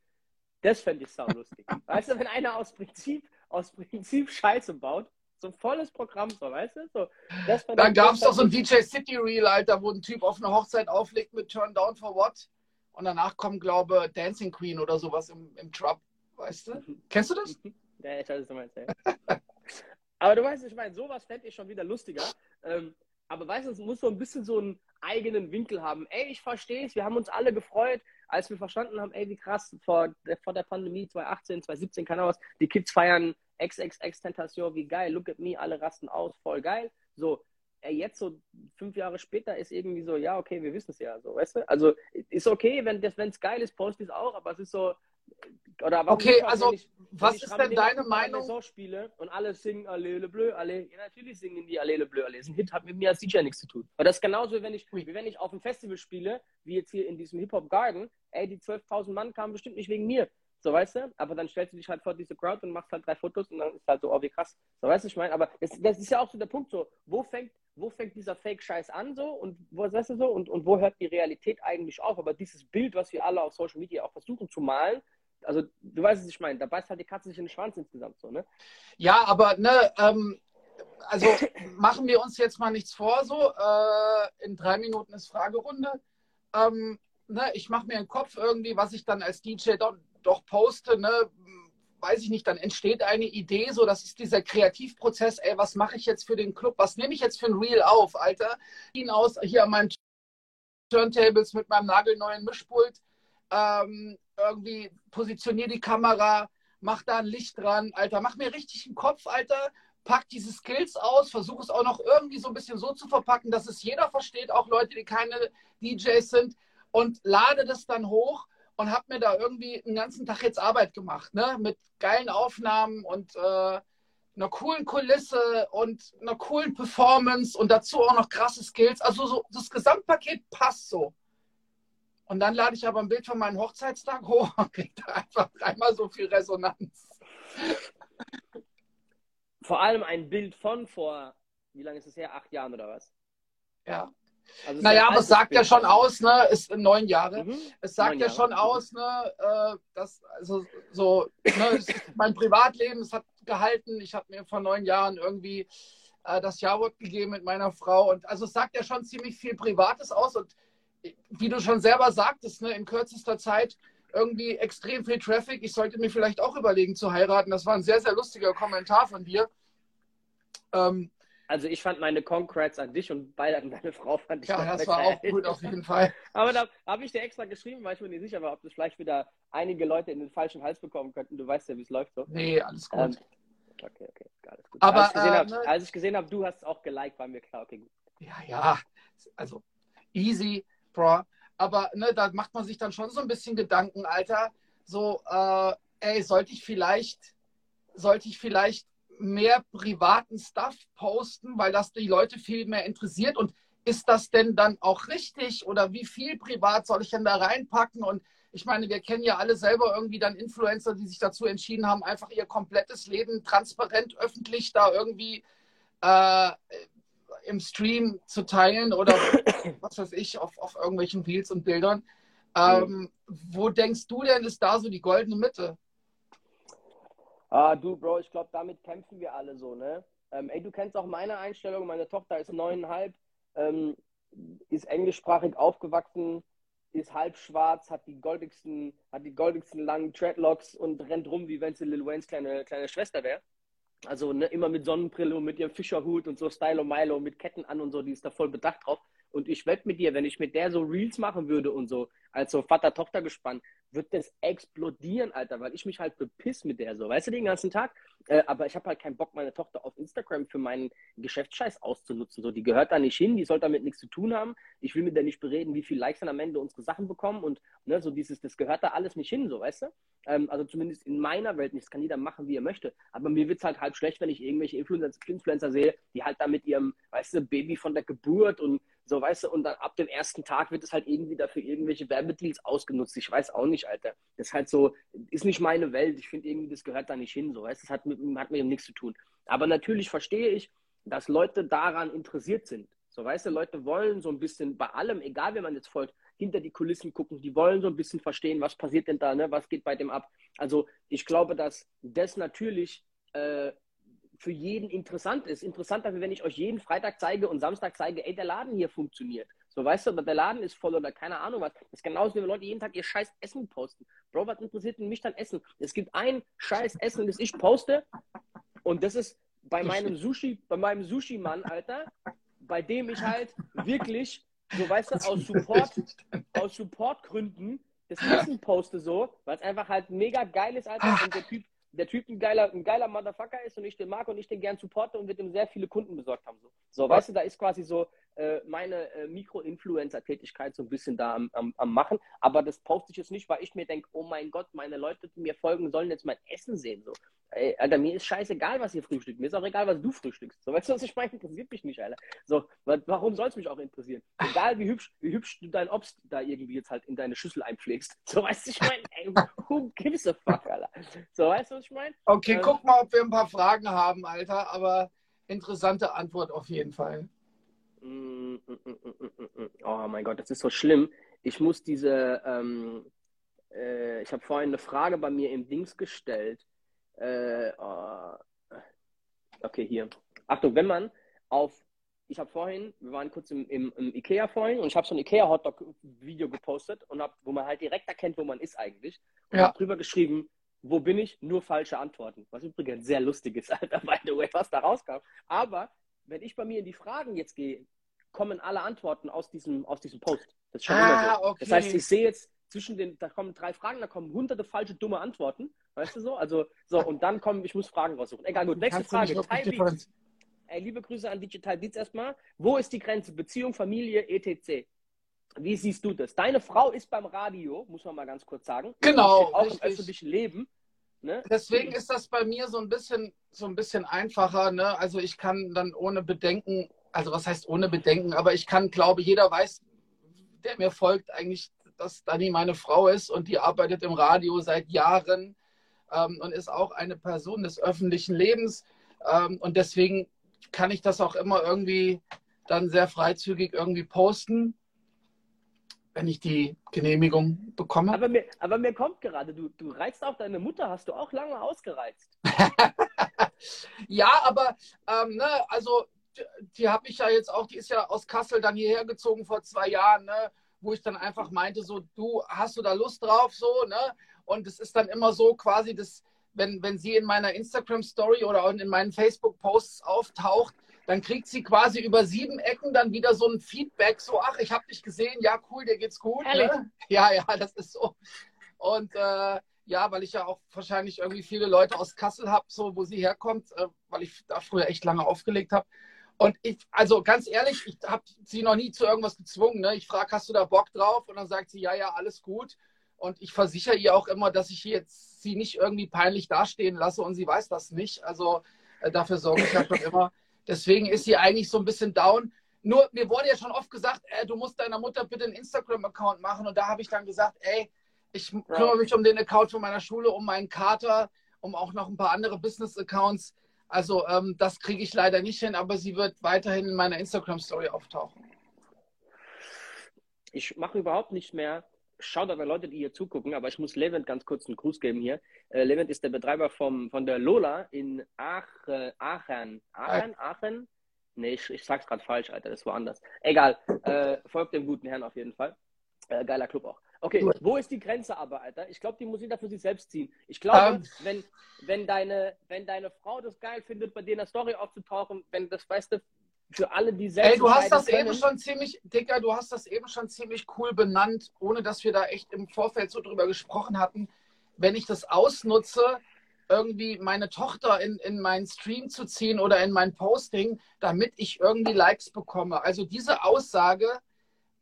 das fände ich sau lustig. weißt du, wenn einer aus Prinzip, aus Prinzip Scheiße baut, so ein volles Programm, so, weißt du? So, das Dann gab es doch so ein DJ City Reel, Alter, wo ein Typ auf eine Hochzeit auflegt mit Turn Down for What und danach kommt, glaube Dancing Queen oder sowas im, im Trap, weißt du? Mhm. Kennst du das? Ja, ich weiß, was du meinst, ja. Aber du weißt, ich meine, sowas fände ich schon wieder lustiger. Ähm, aber weißt du, es muss so ein bisschen so einen eigenen Winkel haben. Ey, ich verstehe es, wir haben uns alle gefreut, als wir verstanden haben, ey, wie krass, vor, vor der Pandemie 2018, 2017, keine Ahnung was, die Kids feiern XXX Tentation, wie geil, look at me, alle rasten aus, voll geil. So, ey, jetzt so fünf Jahre später ist irgendwie so, ja, okay, wir wissen es ja, so, weißt du? Also, ist okay, wenn es geil ist, post es auch, aber es ist so, oder okay, also ich, was ist denn deine Meinung? spiele und alle singen Allele Bleu, alle, ja, natürlich singen die Allele Bleu, alle. Ein Hit hat mit mir als DJ nichts zu tun. Aber das ist genauso, wenn ich, wie wenn ich auf einem Festival spiele, wie jetzt hier in diesem Hip-Hop Garden, ey, die 12.000 Mann kamen bestimmt nicht wegen mir. So, weißt du? Aber dann stellst du dich halt vor diese Crowd und machst halt drei Fotos und dann ist halt so, oh, wie krass. So, weißt du, ich meine, aber das, das, ist ja auch so der Punkt, so, wo fängt, wo fängt dieser Fake-Scheiß an, so, und wo, weißt du, so, und, und wo hört die Realität eigentlich auf? Aber dieses Bild, was wir alle auf Social Media auch versuchen zu malen, also du weißt, was ich meine, da beißt halt die Katze sich in den Schwanz insgesamt so, ne? Ja, aber ne, ähm, also machen wir uns jetzt mal nichts vor, so äh, in drei Minuten ist Fragerunde. Ähm, ne, ich mache mir einen Kopf irgendwie, was ich dann als DJ doch, poste, ne, weiß ich nicht, dann entsteht eine Idee, so das ist dieser Kreativprozess, ey, was mache ich jetzt für den Club, was nehme ich jetzt für ein Reel auf, Alter? Hinaus hier an meinen Turntables mit meinem nagelneuen Mischpult ähm, irgendwie positionier die Kamera, mach da ein Licht dran, Alter, mach mir richtig einen Kopf, Alter, pack diese Skills aus, versuche es auch noch irgendwie so ein bisschen so zu verpacken, dass es jeder versteht, auch Leute, die keine DJs sind, und lade das dann hoch und habe mir da irgendwie einen ganzen Tag jetzt Arbeit gemacht, ne? Mit geilen Aufnahmen und äh, einer coolen Kulisse und einer coolen Performance und dazu auch noch krasse Skills. Also so das Gesamtpaket passt so. Und dann lade ich aber ein Bild von meinem Hochzeitstag hoch und kriege da einfach dreimal so viel Resonanz. Vor allem ein Bild von vor, wie lange ist es her? Acht Jahren oder was? Ja. Also naja, aber es sagt Bild ja schon aus, ne, ist neun Jahre. Mhm. Es sagt ja schon aus, ne, äh, dass, also so, ne, mein Privatleben, es hat gehalten. Ich habe mir vor neun Jahren irgendwie äh, das Jawort gegeben mit meiner Frau. Und also es sagt ja schon ziemlich viel Privates aus. Und wie du schon selber sagtest, ne, in kürzester Zeit irgendwie extrem viel Traffic. Ich sollte mir vielleicht auch überlegen zu heiraten. Das war ein sehr, sehr lustiger Kommentar von dir. Ähm, also ich fand meine Congrats an dich und beide an deine Frau fand ich. Ja, das war auch gut auf jeden Fall. Aber da habe ich dir extra geschrieben, weil ich mir nicht sicher war, ob das vielleicht wieder einige Leute in den falschen Hals bekommen könnten. Du weißt ja, wie es läuft so. Nee, alles gut. Ähm, okay, okay, alles gut. Aber, als ich gesehen äh, habe, ne... hab, du hast es auch geliked, war mir klar, okay, gut. Ja, ja, also easy. Pro. Aber ne, da macht man sich dann schon so ein bisschen Gedanken, Alter. So, äh, ey, sollte ich vielleicht, sollte ich vielleicht mehr privaten Stuff posten, weil das die Leute viel mehr interessiert und ist das denn dann auch richtig oder wie viel privat soll ich denn da reinpacken? Und ich meine, wir kennen ja alle selber irgendwie dann Influencer, die sich dazu entschieden haben, einfach ihr komplettes Leben transparent öffentlich da irgendwie äh, im Stream zu teilen oder was weiß ich, auf, auf irgendwelchen Reels und Bildern. Ähm, wo denkst du denn, ist da so die goldene Mitte? Ah, du, Bro, ich glaube, damit kämpfen wir alle so, ne? Ähm, ey, du kennst auch meine Einstellung. Meine Tochter ist neuneinhalb, ähm, ist englischsprachig aufgewachsen, ist halb schwarz, hat die goldigsten, hat die goldigsten langen Dreadlocks und rennt rum, wie wenn sie Lil Waynes kleine, kleine Schwester wäre. Also ne, immer mit Sonnenbrille und mit ihrem Fischerhut und so Stylo Milo mit Ketten an und so, die ist da voll bedacht drauf. Und ich wette mit dir, wenn ich mit der so Reels machen würde und so, als so Vater-Tochter gespannt, wird das explodieren, Alter, weil ich mich halt bepiss mit der so, weißt du, den ganzen Tag. Äh, aber ich habe halt keinen Bock, meine Tochter auf Instagram für meinen Geschäftsscheiß auszunutzen. So, die gehört da nicht hin, die soll damit nichts zu tun haben. Ich will mit der nicht bereden, wie viel Likes dann am Ende unsere Sachen bekommen und ne, so dieses, das gehört da alles nicht hin, so, weißt du? Ähm, also zumindest in meiner Welt nicht. Das kann jeder machen, wie er möchte. Aber mir wird es halt halb schlecht, wenn ich irgendwelche Influencer, Influencer sehe, die halt da mit ihrem, weißt du, Baby von der Geburt und so, weißt du, und dann ab dem ersten Tag wird es halt irgendwie dafür irgendwelche Werbedeals ausgenutzt. Ich weiß auch nicht, Alter. Das ist halt so, ist nicht meine Welt. Ich finde irgendwie, das gehört da nicht hin, so, weißt du, das hat mit, hat mit ihm nichts zu tun. Aber natürlich verstehe ich, dass Leute daran interessiert sind. So, weißt du, Leute wollen so ein bisschen bei allem, egal wer man jetzt folgt, hinter die Kulissen gucken. Die wollen so ein bisschen verstehen, was passiert denn da, ne? was geht bei dem ab. Also ich glaube, dass das natürlich äh, für jeden interessant ist. Interessanter, wenn ich euch jeden Freitag zeige und Samstag zeige, ey, der Laden hier funktioniert. So, weißt du, der Laden ist voll oder keine Ahnung was. Das ist genauso, wie wenn Leute jeden Tag ihr scheiß Essen posten. Bro, was interessiert mich dann Essen? Es gibt ein scheiß Essen, das ich poste und das ist bei meinem Sushi, bei meinem Sushi-Mann, Alter, bei dem ich halt wirklich, so weißt du, aus Support, aus Supportgründen das Essen poste so, weil es einfach halt mega geil ist, Alter, und der Typ der Typ ein geiler, ein geiler Motherfucker ist und ich den mag und ich den gern supporte und wird ihm sehr viele Kunden besorgt haben. So, so weißt du, da ist quasi so meine äh, Mikro-Influencer-Tätigkeit so ein bisschen da am, am, am, Machen. Aber das poste ich jetzt nicht, weil ich mir denke, oh mein Gott, meine Leute, die mir folgen, sollen jetzt mein Essen sehen. So. Ey, Alter, mir ist scheißegal, was ihr frühstückt. Mir ist auch egal, was du frühstückst. So, weißt du, was ich meine? Interessiert mich nicht, Alter. So, warum soll es mich auch interessieren? Egal, wie hübsch, wie hübsch du dein Obst da irgendwie jetzt halt in deine Schüssel einpflegst. So, weißt du, ich meine, ey, who gives a fuck, Alter? So, weißt du, was ich meine? Okay, ähm, guck mal, ob wir ein paar Fragen haben, Alter, aber interessante Antwort auf jeden Fall. Mm, mm, mm, oh mein Gott, das ist so schlimm. Ich muss diese, ähm, äh, ich habe vorhin eine Frage bei mir im Dings gestellt. Äh, oh, okay, hier. Achtung, wenn man auf, ich habe vorhin, wir waren kurz im, im, im Ikea vorhin und ich habe so ein Ikea Hotdog-Video gepostet und hab, wo man halt direkt erkennt, wo man ist eigentlich. Und ja. habe drüber geschrieben, wo bin ich? Nur falsche Antworten. Was übrigens sehr lustig ist, Alter, by the way, was da rauskam. Aber wenn ich bei mir in die Fragen jetzt gehe, kommen alle Antworten aus diesem, aus diesem Post. Das ist schon ah, immer so. Okay. Das heißt, ich sehe jetzt zwischen den, da kommen drei Fragen, da kommen hunderte falsche, dumme Antworten. Weißt du so? Also, so, und dann kommen, ich muss Fragen raussuchen. Egal, gut. Nächste Frage. Ey, liebe Grüße an Digital Beats erstmal. Wo ist die Grenze? Beziehung, Familie, etc. Wie siehst du das? Deine Frau ist beim Radio, muss man mal ganz kurz sagen. Genau. Auch richtig. im öffentlichen Leben. Ne? Deswegen ist das bei mir so ein bisschen, so ein bisschen einfacher. Ne? Also ich kann dann ohne Bedenken, also was heißt ohne Bedenken, aber ich kann, glaube, jeder weiß, der mir folgt, eigentlich, dass Dani meine Frau ist und die arbeitet im Radio seit Jahren ähm, und ist auch eine Person des öffentlichen Lebens. Ähm, und deswegen kann ich das auch immer irgendwie dann sehr freizügig irgendwie posten wenn ich die Genehmigung bekomme. Aber mir, aber mir kommt gerade, du, du reizt auch deine Mutter, hast du auch lange ausgereizt. ja, aber ähm, ne, also die, habe ich ja jetzt auch, die ist ja aus Kassel dann hierher gezogen vor zwei Jahren, ne, wo ich dann einfach meinte, so, du hast du da Lust drauf, so, ne? Und es ist dann immer so quasi, dass, wenn, wenn sie in meiner Instagram-Story oder in meinen Facebook-Posts auftaucht, dann kriegt sie quasi über sieben Ecken dann wieder so ein Feedback, so, ach, ich habe dich gesehen, ja, cool, dir geht's gut. Ne? Ja, ja, das ist so. Und äh, ja, weil ich ja auch wahrscheinlich irgendwie viele Leute aus Kassel habe, so wo sie herkommt, äh, weil ich da früher echt lange aufgelegt habe. Und ich, also ganz ehrlich, ich habe sie noch nie zu irgendwas gezwungen. Ne? Ich frage, hast du da Bock drauf? Und dann sagt sie, ja, ja, alles gut. Und ich versichere ihr auch immer, dass ich jetzt sie nicht irgendwie peinlich dastehen lasse und sie weiß das nicht. Also äh, dafür sorge ich ja schon immer. Deswegen ist sie eigentlich so ein bisschen down. Nur, mir wurde ja schon oft gesagt, ey, du musst deiner Mutter bitte einen Instagram-Account machen. Und da habe ich dann gesagt, ey, ich kümmere mich um den Account von meiner Schule, um meinen Kater, um auch noch ein paar andere Business-Accounts. Also ähm, das kriege ich leider nicht hin, aber sie wird weiterhin in meiner Instagram-Story auftauchen. Ich mache überhaupt nicht mehr schaut aber Leute, die hier zugucken, aber ich muss Levent ganz kurz einen Gruß geben hier. Äh, Levent ist der Betreiber vom, von der Lola in Ach, äh, Aachen. Aachen? Aachen? Nee, ich, ich sag's gerade falsch, Alter, das ist woanders. Egal, äh, folgt dem guten Herrn auf jeden Fall. Äh, geiler Club auch. Okay, Gut. wo ist die Grenze aber, Alter? Ich glaube, die muss jeder für sich selbst ziehen. Ich glaube. Ähm. wenn, wenn, deine, wenn deine Frau das geil findet, bei dir in der Story aufzutauchen, wenn das, weißt du, für alle, die selbst. Ey, du hast das können. eben schon ziemlich, Dicker, du hast das eben schon ziemlich cool benannt, ohne dass wir da echt im Vorfeld so drüber gesprochen hatten. Wenn ich das ausnutze, irgendwie meine Tochter in, in meinen Stream zu ziehen oder in mein Posting, damit ich irgendwie Likes bekomme. Also diese Aussage,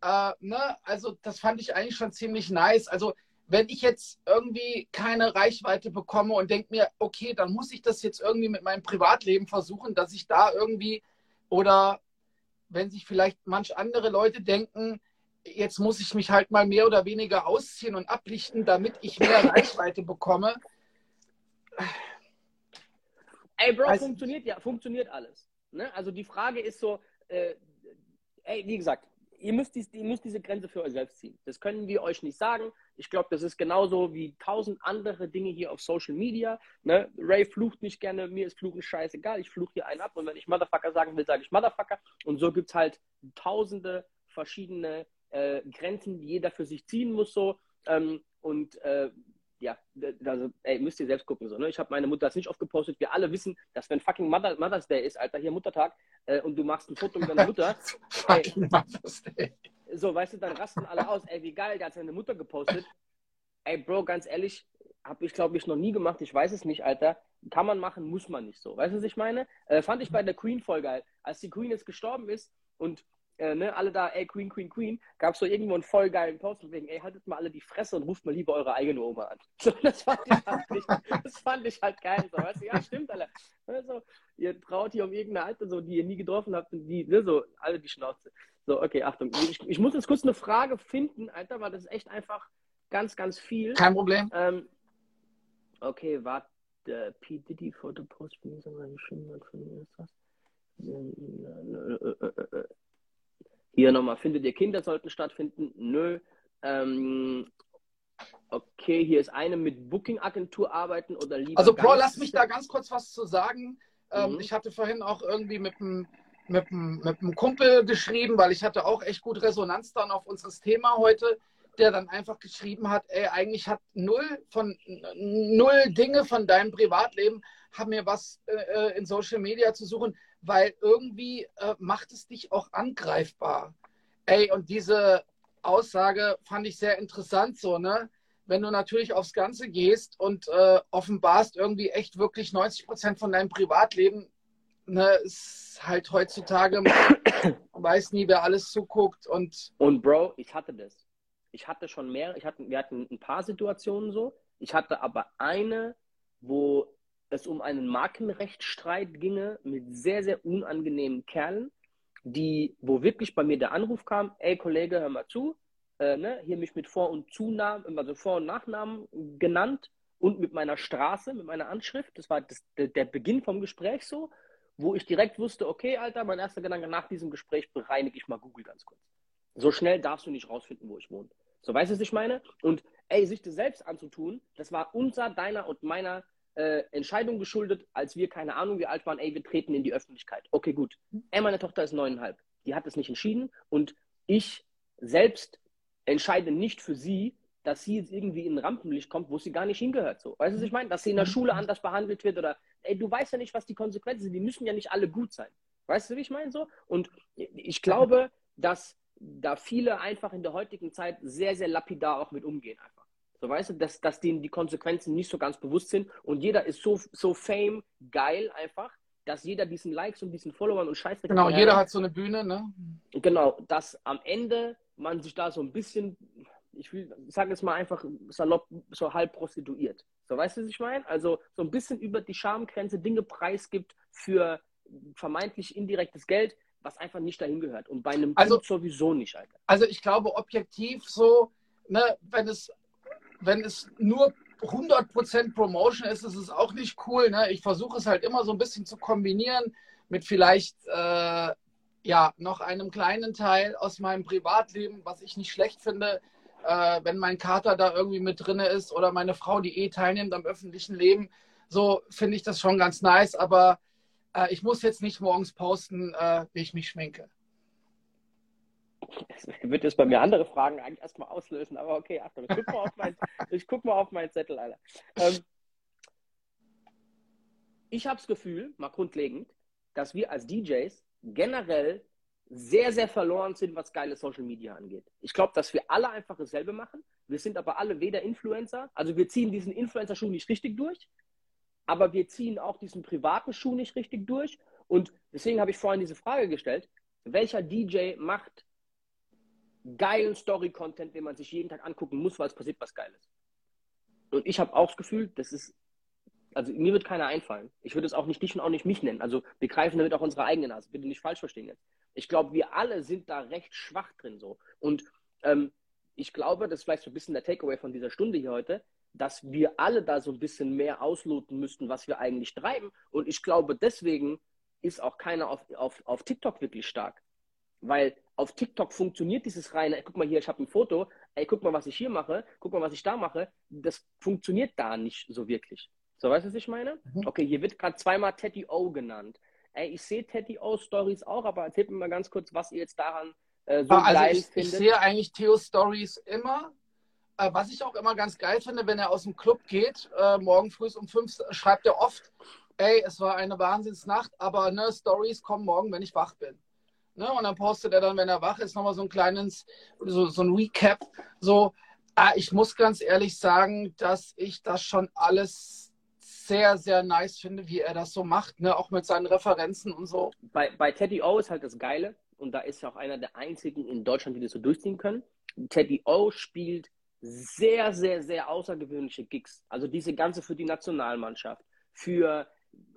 äh, ne, also das fand ich eigentlich schon ziemlich nice. Also wenn ich jetzt irgendwie keine Reichweite bekomme und denke mir, okay, dann muss ich das jetzt irgendwie mit meinem Privatleben versuchen, dass ich da irgendwie oder wenn sich vielleicht manch andere Leute denken, jetzt muss ich mich halt mal mehr oder weniger ausziehen und ablichten, damit ich mehr Reichweite bekomme. Ey, Bro, also, funktioniert ja, funktioniert alles. Ne? Also die Frage ist so, äh, ey, wie gesagt, ihr müsst, dies, ihr müsst diese Grenze für euch selbst ziehen. Das können wir euch nicht sagen. Ich glaube, das ist genauso wie tausend andere Dinge hier auf Social Media. Ne? Ray flucht nicht gerne, mir ist Fluchen scheißegal. Ich fluche hier einen ab und wenn ich Motherfucker sagen will, sage ich Motherfucker. Und so gibt es halt tausende verschiedene äh, Grenzen, die jeder für sich ziehen muss. So. Ähm, und äh, ja, also, ey, müsst ihr selbst gucken. So, ne? Ich habe meine Mutter das nicht oft gepostet. Wir alle wissen, dass wenn fucking Mother, Mother's Day ist, Alter, hier Muttertag, äh, und du machst ein Foto mit deiner Mutter. fucking Mother's Day. So, weißt du, dann rasten alle aus. Ey, wie geil, der hat seine Mutter gepostet. Ey, Bro, ganz ehrlich, habe ich, glaube ich, noch nie gemacht. Ich weiß es nicht, Alter. Kann man machen, muss man nicht so. Weißt du, was ich meine? Äh, fand ich bei der Queen voll geil. Als die Queen jetzt gestorben ist und äh, ne, alle da, ey, Queen, Queen, Queen, gab es so irgendwo einen voll geilen Post wegen, ey, haltet mal alle die Fresse und ruft mal lieber eure eigene Oma an. So, das, fand ich halt nicht, das fand ich halt geil. So, weißt du, ja, stimmt, alle. Also, ihr traut hier um irgendeine Alte, so, die ihr nie getroffen habt und die, ne, so, alle die Schnauze. So, okay, Achtung. Ich, ich muss jetzt kurz eine Frage finden, Alter, weil das ist echt einfach ganz, ganz viel. Kein Problem. Ähm, okay, warte. P. Diddy Photo Post, wie ist das? Hier nochmal, findet ihr Kinder sollten stattfinden? Nö. Ähm, okay, hier ist eine mit Booking-Agentur arbeiten oder lieber. Also, Bro, lass mich da ganz kurz was zu sagen. Ähm, mhm. Ich hatte vorhin auch irgendwie mit einem mit mit einem Kumpel geschrieben, weil ich hatte auch echt gut Resonanz dann auf unseres Thema heute, der dann einfach geschrieben hat, ey, eigentlich hat null von null Dinge von deinem Privatleben haben mir was äh, äh in Social Media zu suchen weil irgendwie äh, macht es dich auch angreifbar. Ey, und diese Aussage fand ich sehr interessant, so, ne? Wenn du natürlich aufs Ganze gehst und äh, offenbarst irgendwie echt wirklich 90 Prozent von deinem Privatleben, ne, ist halt heutzutage, man weiß nie, wer alles zuguckt und. Und Bro, ich hatte das. Ich hatte schon mehr, ich hatte, wir hatten ein paar Situationen so. Ich hatte aber eine, wo es um einen Markenrechtsstreit ginge mit sehr, sehr unangenehmen Kerlen, die, wo wirklich bei mir der Anruf kam, ey Kollege, hör mal zu, äh, ne, hier mich mit Vor- und Zunamen, also Vor- und Nachnamen genannt und mit meiner Straße, mit meiner Anschrift. Das war das, der, Beginn vom Gespräch so, wo ich direkt wusste, okay, Alter, mein erster Gedanke nach diesem Gespräch bereinige ich mal Google ganz kurz. So schnell darfst du nicht rausfinden, wo ich wohne. So weißt du, was ich meine? Und ey, sich das selbst anzutun, das war unser, deiner und meiner äh, Entscheidung geschuldet, als wir, keine Ahnung, wie alt waren, ey, wir treten in die Öffentlichkeit. Okay, gut. Ey, meine Tochter ist neuneinhalb. Die hat es nicht entschieden und ich selbst entscheide nicht für sie, dass sie jetzt irgendwie in ein Rampenlicht kommt, wo sie gar nicht hingehört. So. Weißt du, was ich meine? Dass sie in der Schule anders behandelt wird oder, ey, du weißt ja nicht, was die Konsequenzen sind. Die müssen ja nicht alle gut sein. Weißt du, wie ich meine? So? Und ich glaube, dass da viele einfach in der heutigen Zeit sehr, sehr lapidar auch mit umgehen einfach. So weißt du, dass, dass denen die Konsequenzen nicht so ganz bewusst sind und jeder ist so, so fame geil einfach, dass jeder diesen Likes und diesen Followern und Scheiß. Genau, jeder hat so eine Bühne, ne? Genau, dass am Ende man sich da so ein bisschen, ich will, sage jetzt mal einfach salopp, so halb prostituiert. So weißt du, was ich meine? Also so ein bisschen über die Schamgrenze Dinge preisgibt für vermeintlich indirektes Geld, was einfach nicht dahin gehört. Und bei einem also, sowieso nicht, Alter. Also ich glaube, objektiv so, ne, wenn es wenn es nur 100% Promotion ist, ist es auch nicht cool. Ne? Ich versuche es halt immer so ein bisschen zu kombinieren mit vielleicht äh, ja, noch einem kleinen Teil aus meinem Privatleben, was ich nicht schlecht finde, äh, wenn mein Kater da irgendwie mit drin ist oder meine Frau, die eh teilnimmt am öffentlichen Leben. So finde ich das schon ganz nice, aber äh, ich muss jetzt nicht morgens posten, äh, wie ich mich schminke. Das wird jetzt bei mir andere Fragen eigentlich erstmal auslösen, aber okay, Achtung, ich guck mal auf, mein, ich guck mal auf meinen Zettel, Alter. Ähm, ich habe das Gefühl, mal grundlegend, dass wir als DJs generell sehr, sehr verloren sind, was geile Social Media angeht. Ich glaube, dass wir alle einfach dasselbe machen. Wir sind aber alle weder Influencer, also wir ziehen diesen Influencer-Schuh nicht richtig durch, aber wir ziehen auch diesen privaten Schuh nicht richtig durch. Und deswegen habe ich vorhin diese Frage gestellt, welcher DJ macht geilen Story-Content, den man sich jeden Tag angucken muss, weil es passiert was Geiles. Und ich habe auch das Gefühl, das ist, also mir wird keiner einfallen. Ich würde es auch nicht dich und auch nicht mich nennen. Also wir greifen damit auch unsere eigene Nase. Bitte nicht falsch verstehen jetzt. Ich glaube, wir alle sind da recht schwach drin so. Und ähm, ich glaube, das ist vielleicht so ein bisschen der Takeaway von dieser Stunde hier heute, dass wir alle da so ein bisschen mehr ausloten müssten, was wir eigentlich treiben. Und ich glaube, deswegen ist auch keiner auf, auf, auf TikTok wirklich stark. Weil auf TikTok funktioniert dieses reine, ey, guck mal hier, ich habe ein Foto, ey, guck mal, was ich hier mache, guck mal, was ich da mache. Das funktioniert da nicht so wirklich. So, weißt du, was ich meine? Mhm. Okay, hier wird gerade zweimal Teddy O genannt. Ey, ich sehe Teddy O Stories auch, aber erzählt mir mal ganz kurz, was ihr jetzt daran äh, so also geil ich, findet. Ich sehe eigentlich Theo Stories immer. Äh, was ich auch immer ganz geil finde, wenn er aus dem Club geht, äh, morgen früh um fünf, schreibt er oft, ey, es war eine Wahnsinnsnacht, aber ne, Stories kommen morgen, wenn ich wach bin. Ne? Und dann postet er dann, wenn er wach ist, nochmal so ein kleines, so, so ein Recap. So, ah, ich muss ganz ehrlich sagen, dass ich das schon alles sehr, sehr nice finde, wie er das so macht, ne? auch mit seinen Referenzen und so. Bei, bei Teddy O ist halt das Geile, und da ist er auch einer der einzigen in Deutschland, die das so durchziehen können. Teddy O spielt sehr, sehr, sehr außergewöhnliche Gigs. Also diese ganze für die Nationalmannschaft, für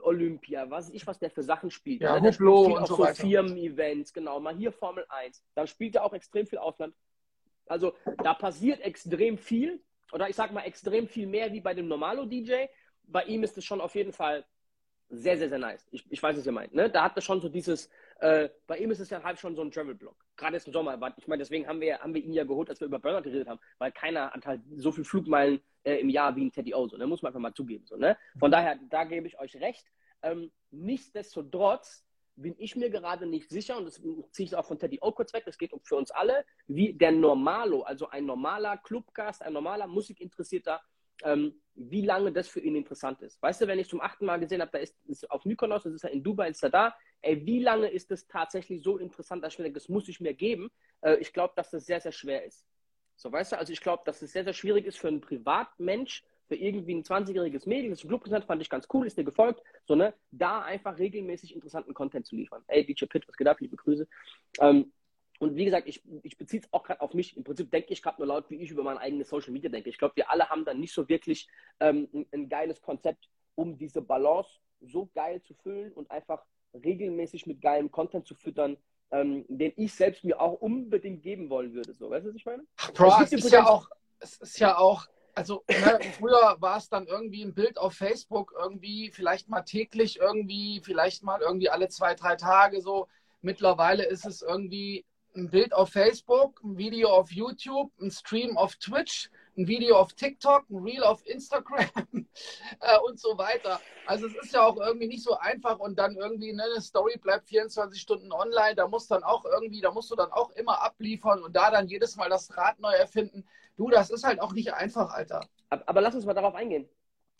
Olympia, was ich, was der für Sachen spielt. Ja, also der spielt auch so, so Firmen-Events, genau, mal hier Formel 1. Dann spielt er auch extrem viel Ausland. Also da passiert extrem viel, oder ich sag mal extrem viel mehr wie bei dem Normalo-DJ. Bei ihm ist es schon auf jeden Fall sehr, sehr, sehr nice. Ich, ich weiß, was ihr meint. Ne? Da hat er schon so dieses, äh, bei ihm ist es ja halt schon so ein Travel-Blog. Gerade jetzt im Sommer. Ich meine, deswegen haben wir, haben wir ihn ja geholt, als wir über Burnout geredet haben, weil keiner hat halt so viel Flugmeilen äh, im Jahr wie ein Teddy O. So, ne? Muss man einfach mal zugeben. So, ne? Von daher, da gebe ich euch recht. Ähm, nichtsdestotrotz bin ich mir gerade nicht sicher, und das ziehe ich auch von Teddy O kurz weg, das geht für uns alle, wie der Normalo, also ein normaler Clubgast, ein normaler Musikinteressierter, ähm, wie lange das für ihn interessant ist. Weißt du, wenn ich zum achten Mal gesehen habe, da ist, ist auf Mykonos, das ist er in Dubai, ist er da, ey, wie lange ist das tatsächlich so interessant, dass ich mir denke, das muss ich mir geben? Äh, ich glaube, dass das sehr, sehr schwer ist. So, weißt du, also ich glaube, dass es sehr, sehr schwierig ist für einen Privatmensch, für irgendwie ein 20-jähriges Mädel, das Club präsent fand ich ganz cool, ist dir gefolgt, so, ne, da einfach regelmäßig interessanten Content zu liefern. Ey, DJ Pitt, was geht ab, liebe Grüße. Ähm, und wie gesagt, ich, ich beziehe es auch gerade auf mich. Im Prinzip denke ich gerade nur laut, wie ich über mein eigenes Social Media denke. Ich glaube, wir alle haben dann nicht so wirklich ähm, ein, ein, geiles Konzept, um diese Balance so geil zu füllen und einfach regelmäßig mit geilem Content zu füttern, ähm, den ich selbst mir auch unbedingt geben wollen würde. So, weißt du, was ich meine? Bro, es ist ja auch, es ist ja auch, also ne, früher war es dann irgendwie ein Bild auf Facebook, irgendwie vielleicht mal täglich, irgendwie, vielleicht mal irgendwie alle zwei, drei Tage so. Mittlerweile ist es irgendwie ein Bild auf Facebook, ein Video auf YouTube, ein Stream auf Twitch, ein Video auf TikTok, ein Reel auf Instagram äh, und so weiter. Also es ist ja auch irgendwie nicht so einfach und dann irgendwie ne, eine Story bleibt 24 Stunden online, da muss dann auch irgendwie, da musst du dann auch immer abliefern und da dann jedes Mal das Rad neu erfinden. Du, das ist halt auch nicht einfach, Alter. Aber, aber lass uns mal darauf eingehen.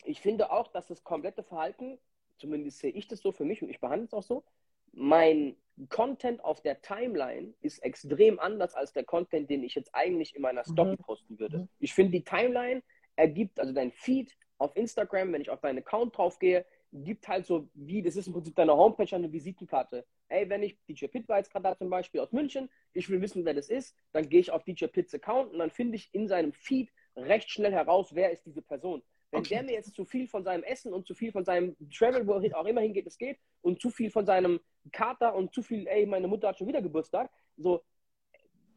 Ich finde auch, dass das komplette Verhalten, zumindest sehe ich das so für mich und ich behandle es auch so, mein Content auf der Timeline ist extrem anders als der Content, den ich jetzt eigentlich in meiner Story mhm. posten würde. Mhm. Ich finde, die Timeline ergibt, also dein Feed auf Instagram, wenn ich auf deinen Account drauf gehe, gibt halt so wie, das ist im Prinzip deine Homepage eine Visitenkarte. Ey, wenn ich DJ Pitt war jetzt gerade da zum Beispiel aus München, ich will wissen, wer das ist, dann gehe ich auf DJ Pitts Account und dann finde ich in seinem Feed recht schnell heraus, wer ist diese Person. Wenn okay. der mir jetzt zu viel von seinem Essen und zu viel von seinem Travel, wo er auch immer hingeht, es geht, und zu viel von seinem Kater und zu viel, ey, meine Mutter hat schon wieder Geburtstag, so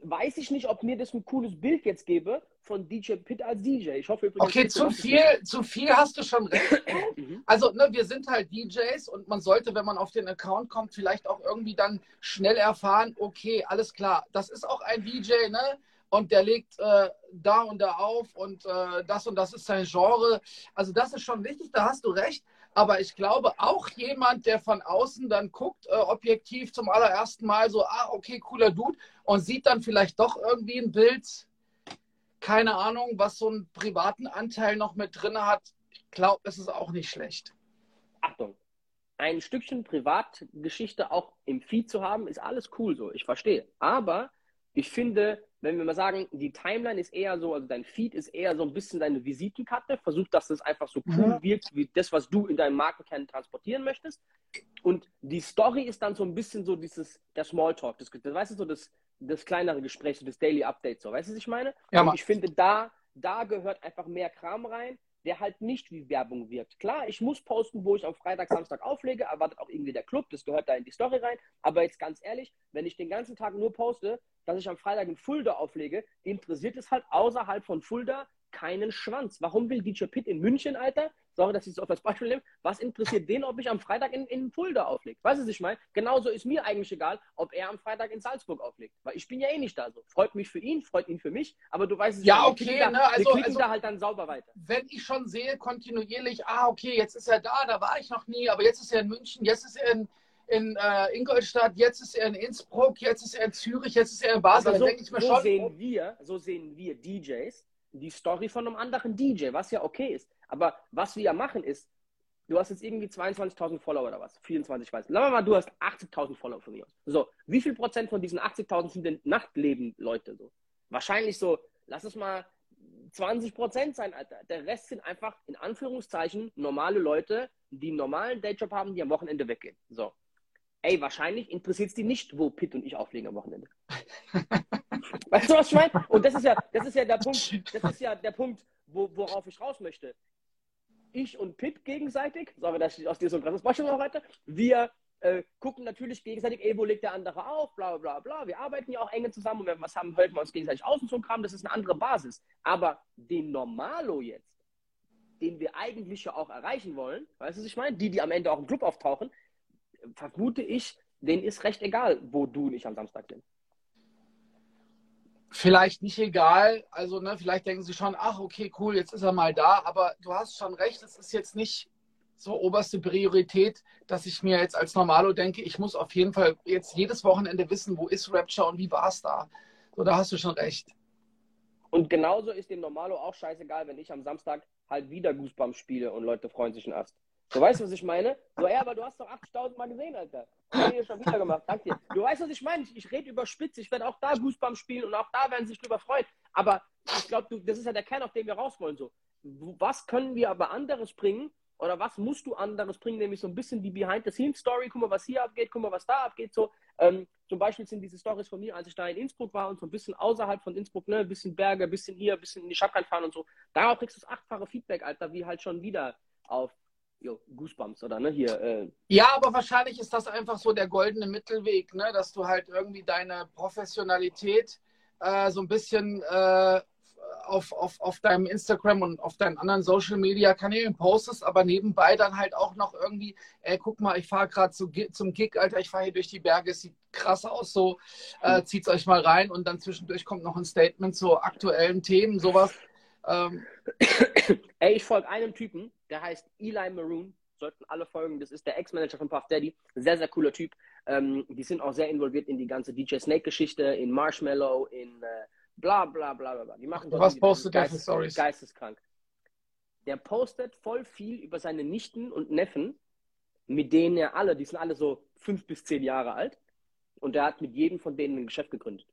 weiß ich nicht, ob mir das ein cooles Bild jetzt gebe von DJ Pitt als DJ. Ich hoffe übrigens. Okay, zu viel, zu viel hast du schon recht. Mhm. Also, ne, wir sind halt DJs und man sollte, wenn man auf den Account kommt, vielleicht auch irgendwie dann schnell erfahren, okay, alles klar, das ist auch ein DJ, ne? Und der legt äh, da und da auf und äh, das und das ist sein Genre. Also das ist schon wichtig, da hast du recht. Aber ich glaube, auch jemand, der von außen dann guckt, äh, objektiv zum allerersten Mal so, ah, okay, cooler Dude, und sieht dann vielleicht doch irgendwie ein Bild, keine Ahnung, was so einen privaten Anteil noch mit drin hat. Ich glaube, es ist auch nicht schlecht. Achtung, ein Stückchen Privatgeschichte auch im Feed zu haben, ist alles cool so. Ich verstehe. Aber ich finde, wenn wir mal sagen, die Timeline ist eher so, also dein Feed ist eher so ein bisschen deine Visitenkarte, versuch, dass es einfach so cool mhm. wirkt, wie das, was du in deinem Markenkern transportieren möchtest. Und die Story ist dann so ein bisschen so dieses, der Smalltalk, das, das weißt du, so das, das kleinere Gespräch, so das Daily Update, so, weißt du, was ich meine? Ja, Und ich finde, da, da gehört einfach mehr Kram rein, der halt nicht wie Werbung wirkt. Klar, ich muss posten, wo ich am Freitag, Samstag auflege, erwartet auch irgendwie der Club, das gehört da in die Story rein. Aber jetzt ganz ehrlich, wenn ich den ganzen Tag nur poste, dass ich am Freitag in Fulda auflege, interessiert es halt außerhalb von Fulda keinen Schwanz. Warum will DJ Pitt in München, Alter? Sorry, dass ich es auf als Beispiel nehme. Was interessiert den, ob ich am Freitag in, in Fulda auflege? Weißt du, was ich meine? Genauso ist mir eigentlich egal, ob er am Freitag in Salzburg auflegt. Weil ich bin ja eh nicht da so. Freut mich für ihn, freut ihn für mich, aber du weißt es ja. okay, da, ne? also, wir klicken also, da halt dann sauber weiter. Wenn ich schon sehe, kontinuierlich, ah, okay, jetzt ist er da, da war ich noch nie, aber jetzt ist er in München, jetzt ist er in in äh, Ingolstadt, jetzt ist er in Innsbruck, jetzt ist er in Zürich, jetzt ist er in Basel. So, so schon, sehen wir, so sehen wir DJs die Story von einem anderen DJ, was ja okay ist. Aber was wir ja machen ist, du hast jetzt irgendwie 22.000 Follower oder was, 24, weiß. Wir mal, du hast 80.000 Follower von mir. So, wie viel Prozent von diesen 80.000 sind denn Nachtleben-Leute so? Wahrscheinlich so, lass es mal 20 Prozent sein, Alter. Der Rest sind einfach in Anführungszeichen normale Leute, die einen normalen Dayjob haben, die am Wochenende weggehen. So ey, wahrscheinlich interessiert es die nicht, wo Pitt und ich auflegen am Wochenende. weißt du, was ich meine? Und das ist ja, das ist ja der Punkt, das ist ja der Punkt, wo, worauf ich raus möchte. Ich und Pitt gegenseitig, sorry, dass ich aus dir so ein krasses Beispiel noch weiter, wir äh, gucken natürlich gegenseitig, ey, wo legt der andere auf, bla bla bla. Wir arbeiten ja auch enge zusammen und wenn wir was haben, helfen wir uns gegenseitig aus und so Kram, das ist eine andere Basis. Aber den Normalo jetzt, den wir eigentlich ja auch erreichen wollen, weißt du, was ich meine? Die, die am Ende auch im Club auftauchen, vermute ich, denen ist recht egal, wo du und ich am Samstag sind. Vielleicht nicht egal, also ne, vielleicht denken sie schon, ach okay, cool, jetzt ist er mal da, aber du hast schon recht, es ist jetzt nicht so oberste Priorität, dass ich mir jetzt als Normalo denke, ich muss auf jeden Fall jetzt jedes Wochenende wissen, wo ist Rapture und wie war es da. So, da hast du schon recht. Und genauso ist dem Normalo auch scheißegal, wenn ich am Samstag halt wieder Goosebumps spiele und Leute freuen sich in Ast. Du weißt, was ich meine? So, ja, aber du hast doch 80.000 Mal gesehen, Alter. Das habe ich schon wieder gemacht. Danke dir. Du weißt, was ich meine? Ich, ich rede über Spitze. Ich werde auch da Goosebumps spielen und auch da werden sich drüber freuen. Aber ich glaube, das ist ja der Kern, auf den wir raus wollen. So. Was können wir aber anderes bringen? Oder was musst du anderes bringen? Nämlich so ein bisschen die Behind-the-Scenes-Story. Guck mal, was hier abgeht. Guck mal, was da abgeht. So, ähm, zum Beispiel sind diese Stories von mir, als ich da in Innsbruck war und so ein bisschen außerhalb von Innsbruck, ne, ein bisschen Berge, ein bisschen hier, ein bisschen in die Schabkan fahren und so. Darauf kriegst du das achtfache Feedback, Alter, wie halt schon wieder auf jo, Goosebumps oder ne, hier. Äh. Ja, aber wahrscheinlich ist das einfach so der goldene Mittelweg, ne, dass du halt irgendwie deine Professionalität äh, so ein bisschen äh, auf, auf, auf deinem Instagram und auf deinen anderen Social Media Kanälen postest, aber nebenbei dann halt auch noch irgendwie, ey, guck mal, ich fahre gerade zu, zum Gig, Alter, ich fahre hier durch die Berge, es sieht krass aus, so äh, zieht's euch mal rein und dann zwischendurch kommt noch ein Statement zu aktuellen Themen, sowas. Ähm. Ey, ich folge einem Typen, der heißt Eli Maroon. Sollten alle folgen. Das ist der Ex-Manager von Puff Daddy. Sehr, sehr cooler Typ. Ähm, die sind auch sehr involviert in die ganze DJ Snake-Geschichte, in Marshmallow, in äh, bla bla bla bla. Die machen Was postet der für Stories? Geisteskrank. Der postet voll viel über seine Nichten und Neffen, mit denen er alle, die sind alle so fünf bis zehn Jahre alt. Und der hat mit jedem von denen ein Geschäft gegründet.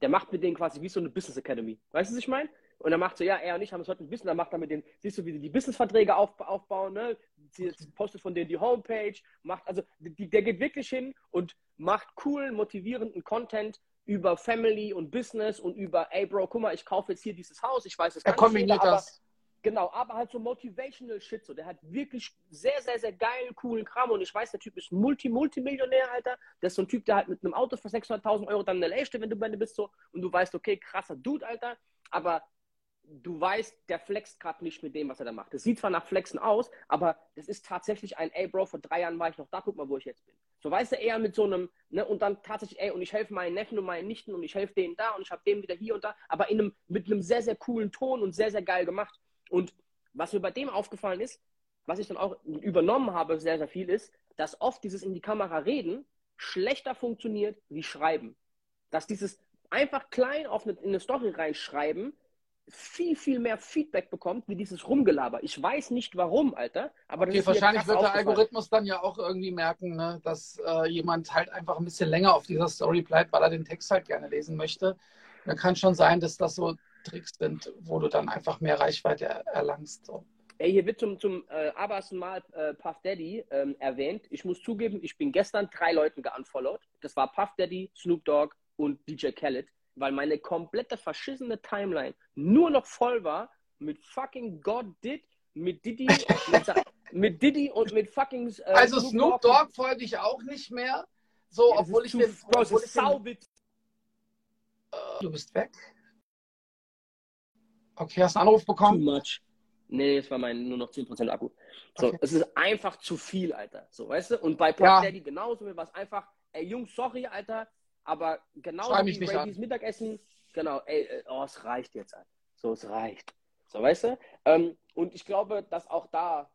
Der macht mit denen quasi wie so eine Business Academy. Weißt du, was ich meine? Und dann macht so, ja, er und ich haben es heute ein bisschen, dann macht er mit den, siehst du, wie sie die Businessverträge auf, aufbauen, ne? Sie postet von denen die Homepage, macht, also die, der geht wirklich hin und macht coolen, motivierenden Content über Family und Business und über, ey Bro, guck mal, ich kaufe jetzt hier dieses Haus, ich weiß es Er kombiniert das. Genau, aber halt so motivational Shit, so. Der hat wirklich sehr, sehr, sehr geilen, coolen Kram und ich weiß, der Typ ist Multi, Multimillionär, Alter. Das ist so ein Typ, der halt mit einem Auto für 600.000 Euro dann in L.A. steht, wenn du bei dir bist, so. Und du weißt, okay, krasser Dude, Alter. Aber du weißt, der flext gerade nicht mit dem, was er da macht. Das sieht zwar nach Flexen aus, aber das ist tatsächlich ein, ey Bro, vor drei Jahren war ich noch da, guck mal, wo ich jetzt bin. So weißt du eher mit so einem, ne, und dann tatsächlich, ey, und ich helfe meinen Neffen und meinen Nichten und ich helfe denen da und ich habe dem wieder hier und da, aber in einem, mit einem sehr, sehr coolen Ton und sehr, sehr geil gemacht. Und was mir bei dem aufgefallen ist, was ich dann auch übernommen habe, sehr, sehr viel ist, dass oft dieses in die Kamera reden schlechter funktioniert wie schreiben. Dass dieses einfach klein auf eine, in eine Story reinschreiben viel, viel mehr Feedback bekommt, wie dieses Rumgelaber. Ich weiß nicht warum, Alter. Aber okay, wahrscheinlich wird der Algorithmus dann ja auch irgendwie merken, ne, dass äh, jemand halt einfach ein bisschen länger auf dieser Story bleibt, weil er den Text halt gerne lesen möchte. Da kann schon sein, dass das so Tricks sind, wo du dann einfach mehr Reichweite erlangst. So. Ey, hier wird zum, zum äh, abersten Mal äh, Puff Daddy ähm, erwähnt. Ich muss zugeben, ich bin gestern drei Leuten geunfollowed. Das war Puff Daddy, Snoop Dogg und DJ Khaled weil meine komplette verschissene Timeline nur noch voll war mit fucking God Did, mit Diddy, mit, mit Diddy und mit fucking. Äh, also Snoop Dogg folge ich auch nicht mehr. So, ja, obwohl ich den. Bro, obwohl ich den, du bist weg. Okay, hast du einen Anruf Too bekommen? much. Nee, es war mein nur noch 10% Akku. So, Okay. es ist einfach zu viel, Alter. So, weißt du? Und bei Puff Ja. Daddy genauso, mir war es einfach, ey, Jungs, sorry, Alter, aber mich wie nicht Brady's Mittagessen, genau, ey, äh, oh, es reicht jetzt, Alter. So, es reicht. So, weißt du? Ähm, und ich glaube, dass auch da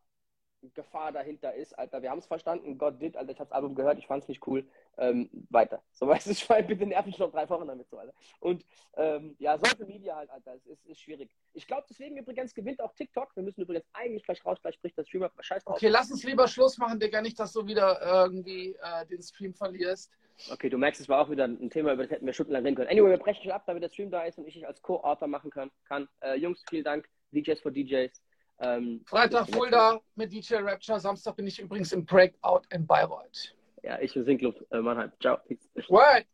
Gefahr dahinter ist, Alter. Wir haben es verstanden, Gott did, Alter, ich habe das Album gehört, ich fand es nicht cool. Ähm, weiter. So, weißt du, ich meine, bitte nerv mich noch drei Wochen damit, so, Alter. Und ähm, ja, Social Media halt, Alter, es ist, ist schwierig. Ich glaube, deswegen übrigens gewinnt auch TikTok. Wir müssen übrigens eigentlich gleich raus, gleich spricht das Streamer, scheiß drauf. Okay, lass uns lieber Schluss machen, Digga, nicht, dass du wieder irgendwie äh, den Stream verlierst. Okay, du merkst, es war auch wieder ein Thema, über das hätten wir stundenlang reden können. Anyway, wir brechen schon ab, damit der Stream da ist und ich dich als Co-Author machen kann. kann. Äh, Jungs, vielen Dank. DJs for DJs. Ähm, Freitag Fulda mit DJ Rapture. Samstag bin ich übrigens im Breakout in Bayreuth. Ja, ich bin Sinkluft, äh, Mannheim. Ciao. Peace. Word!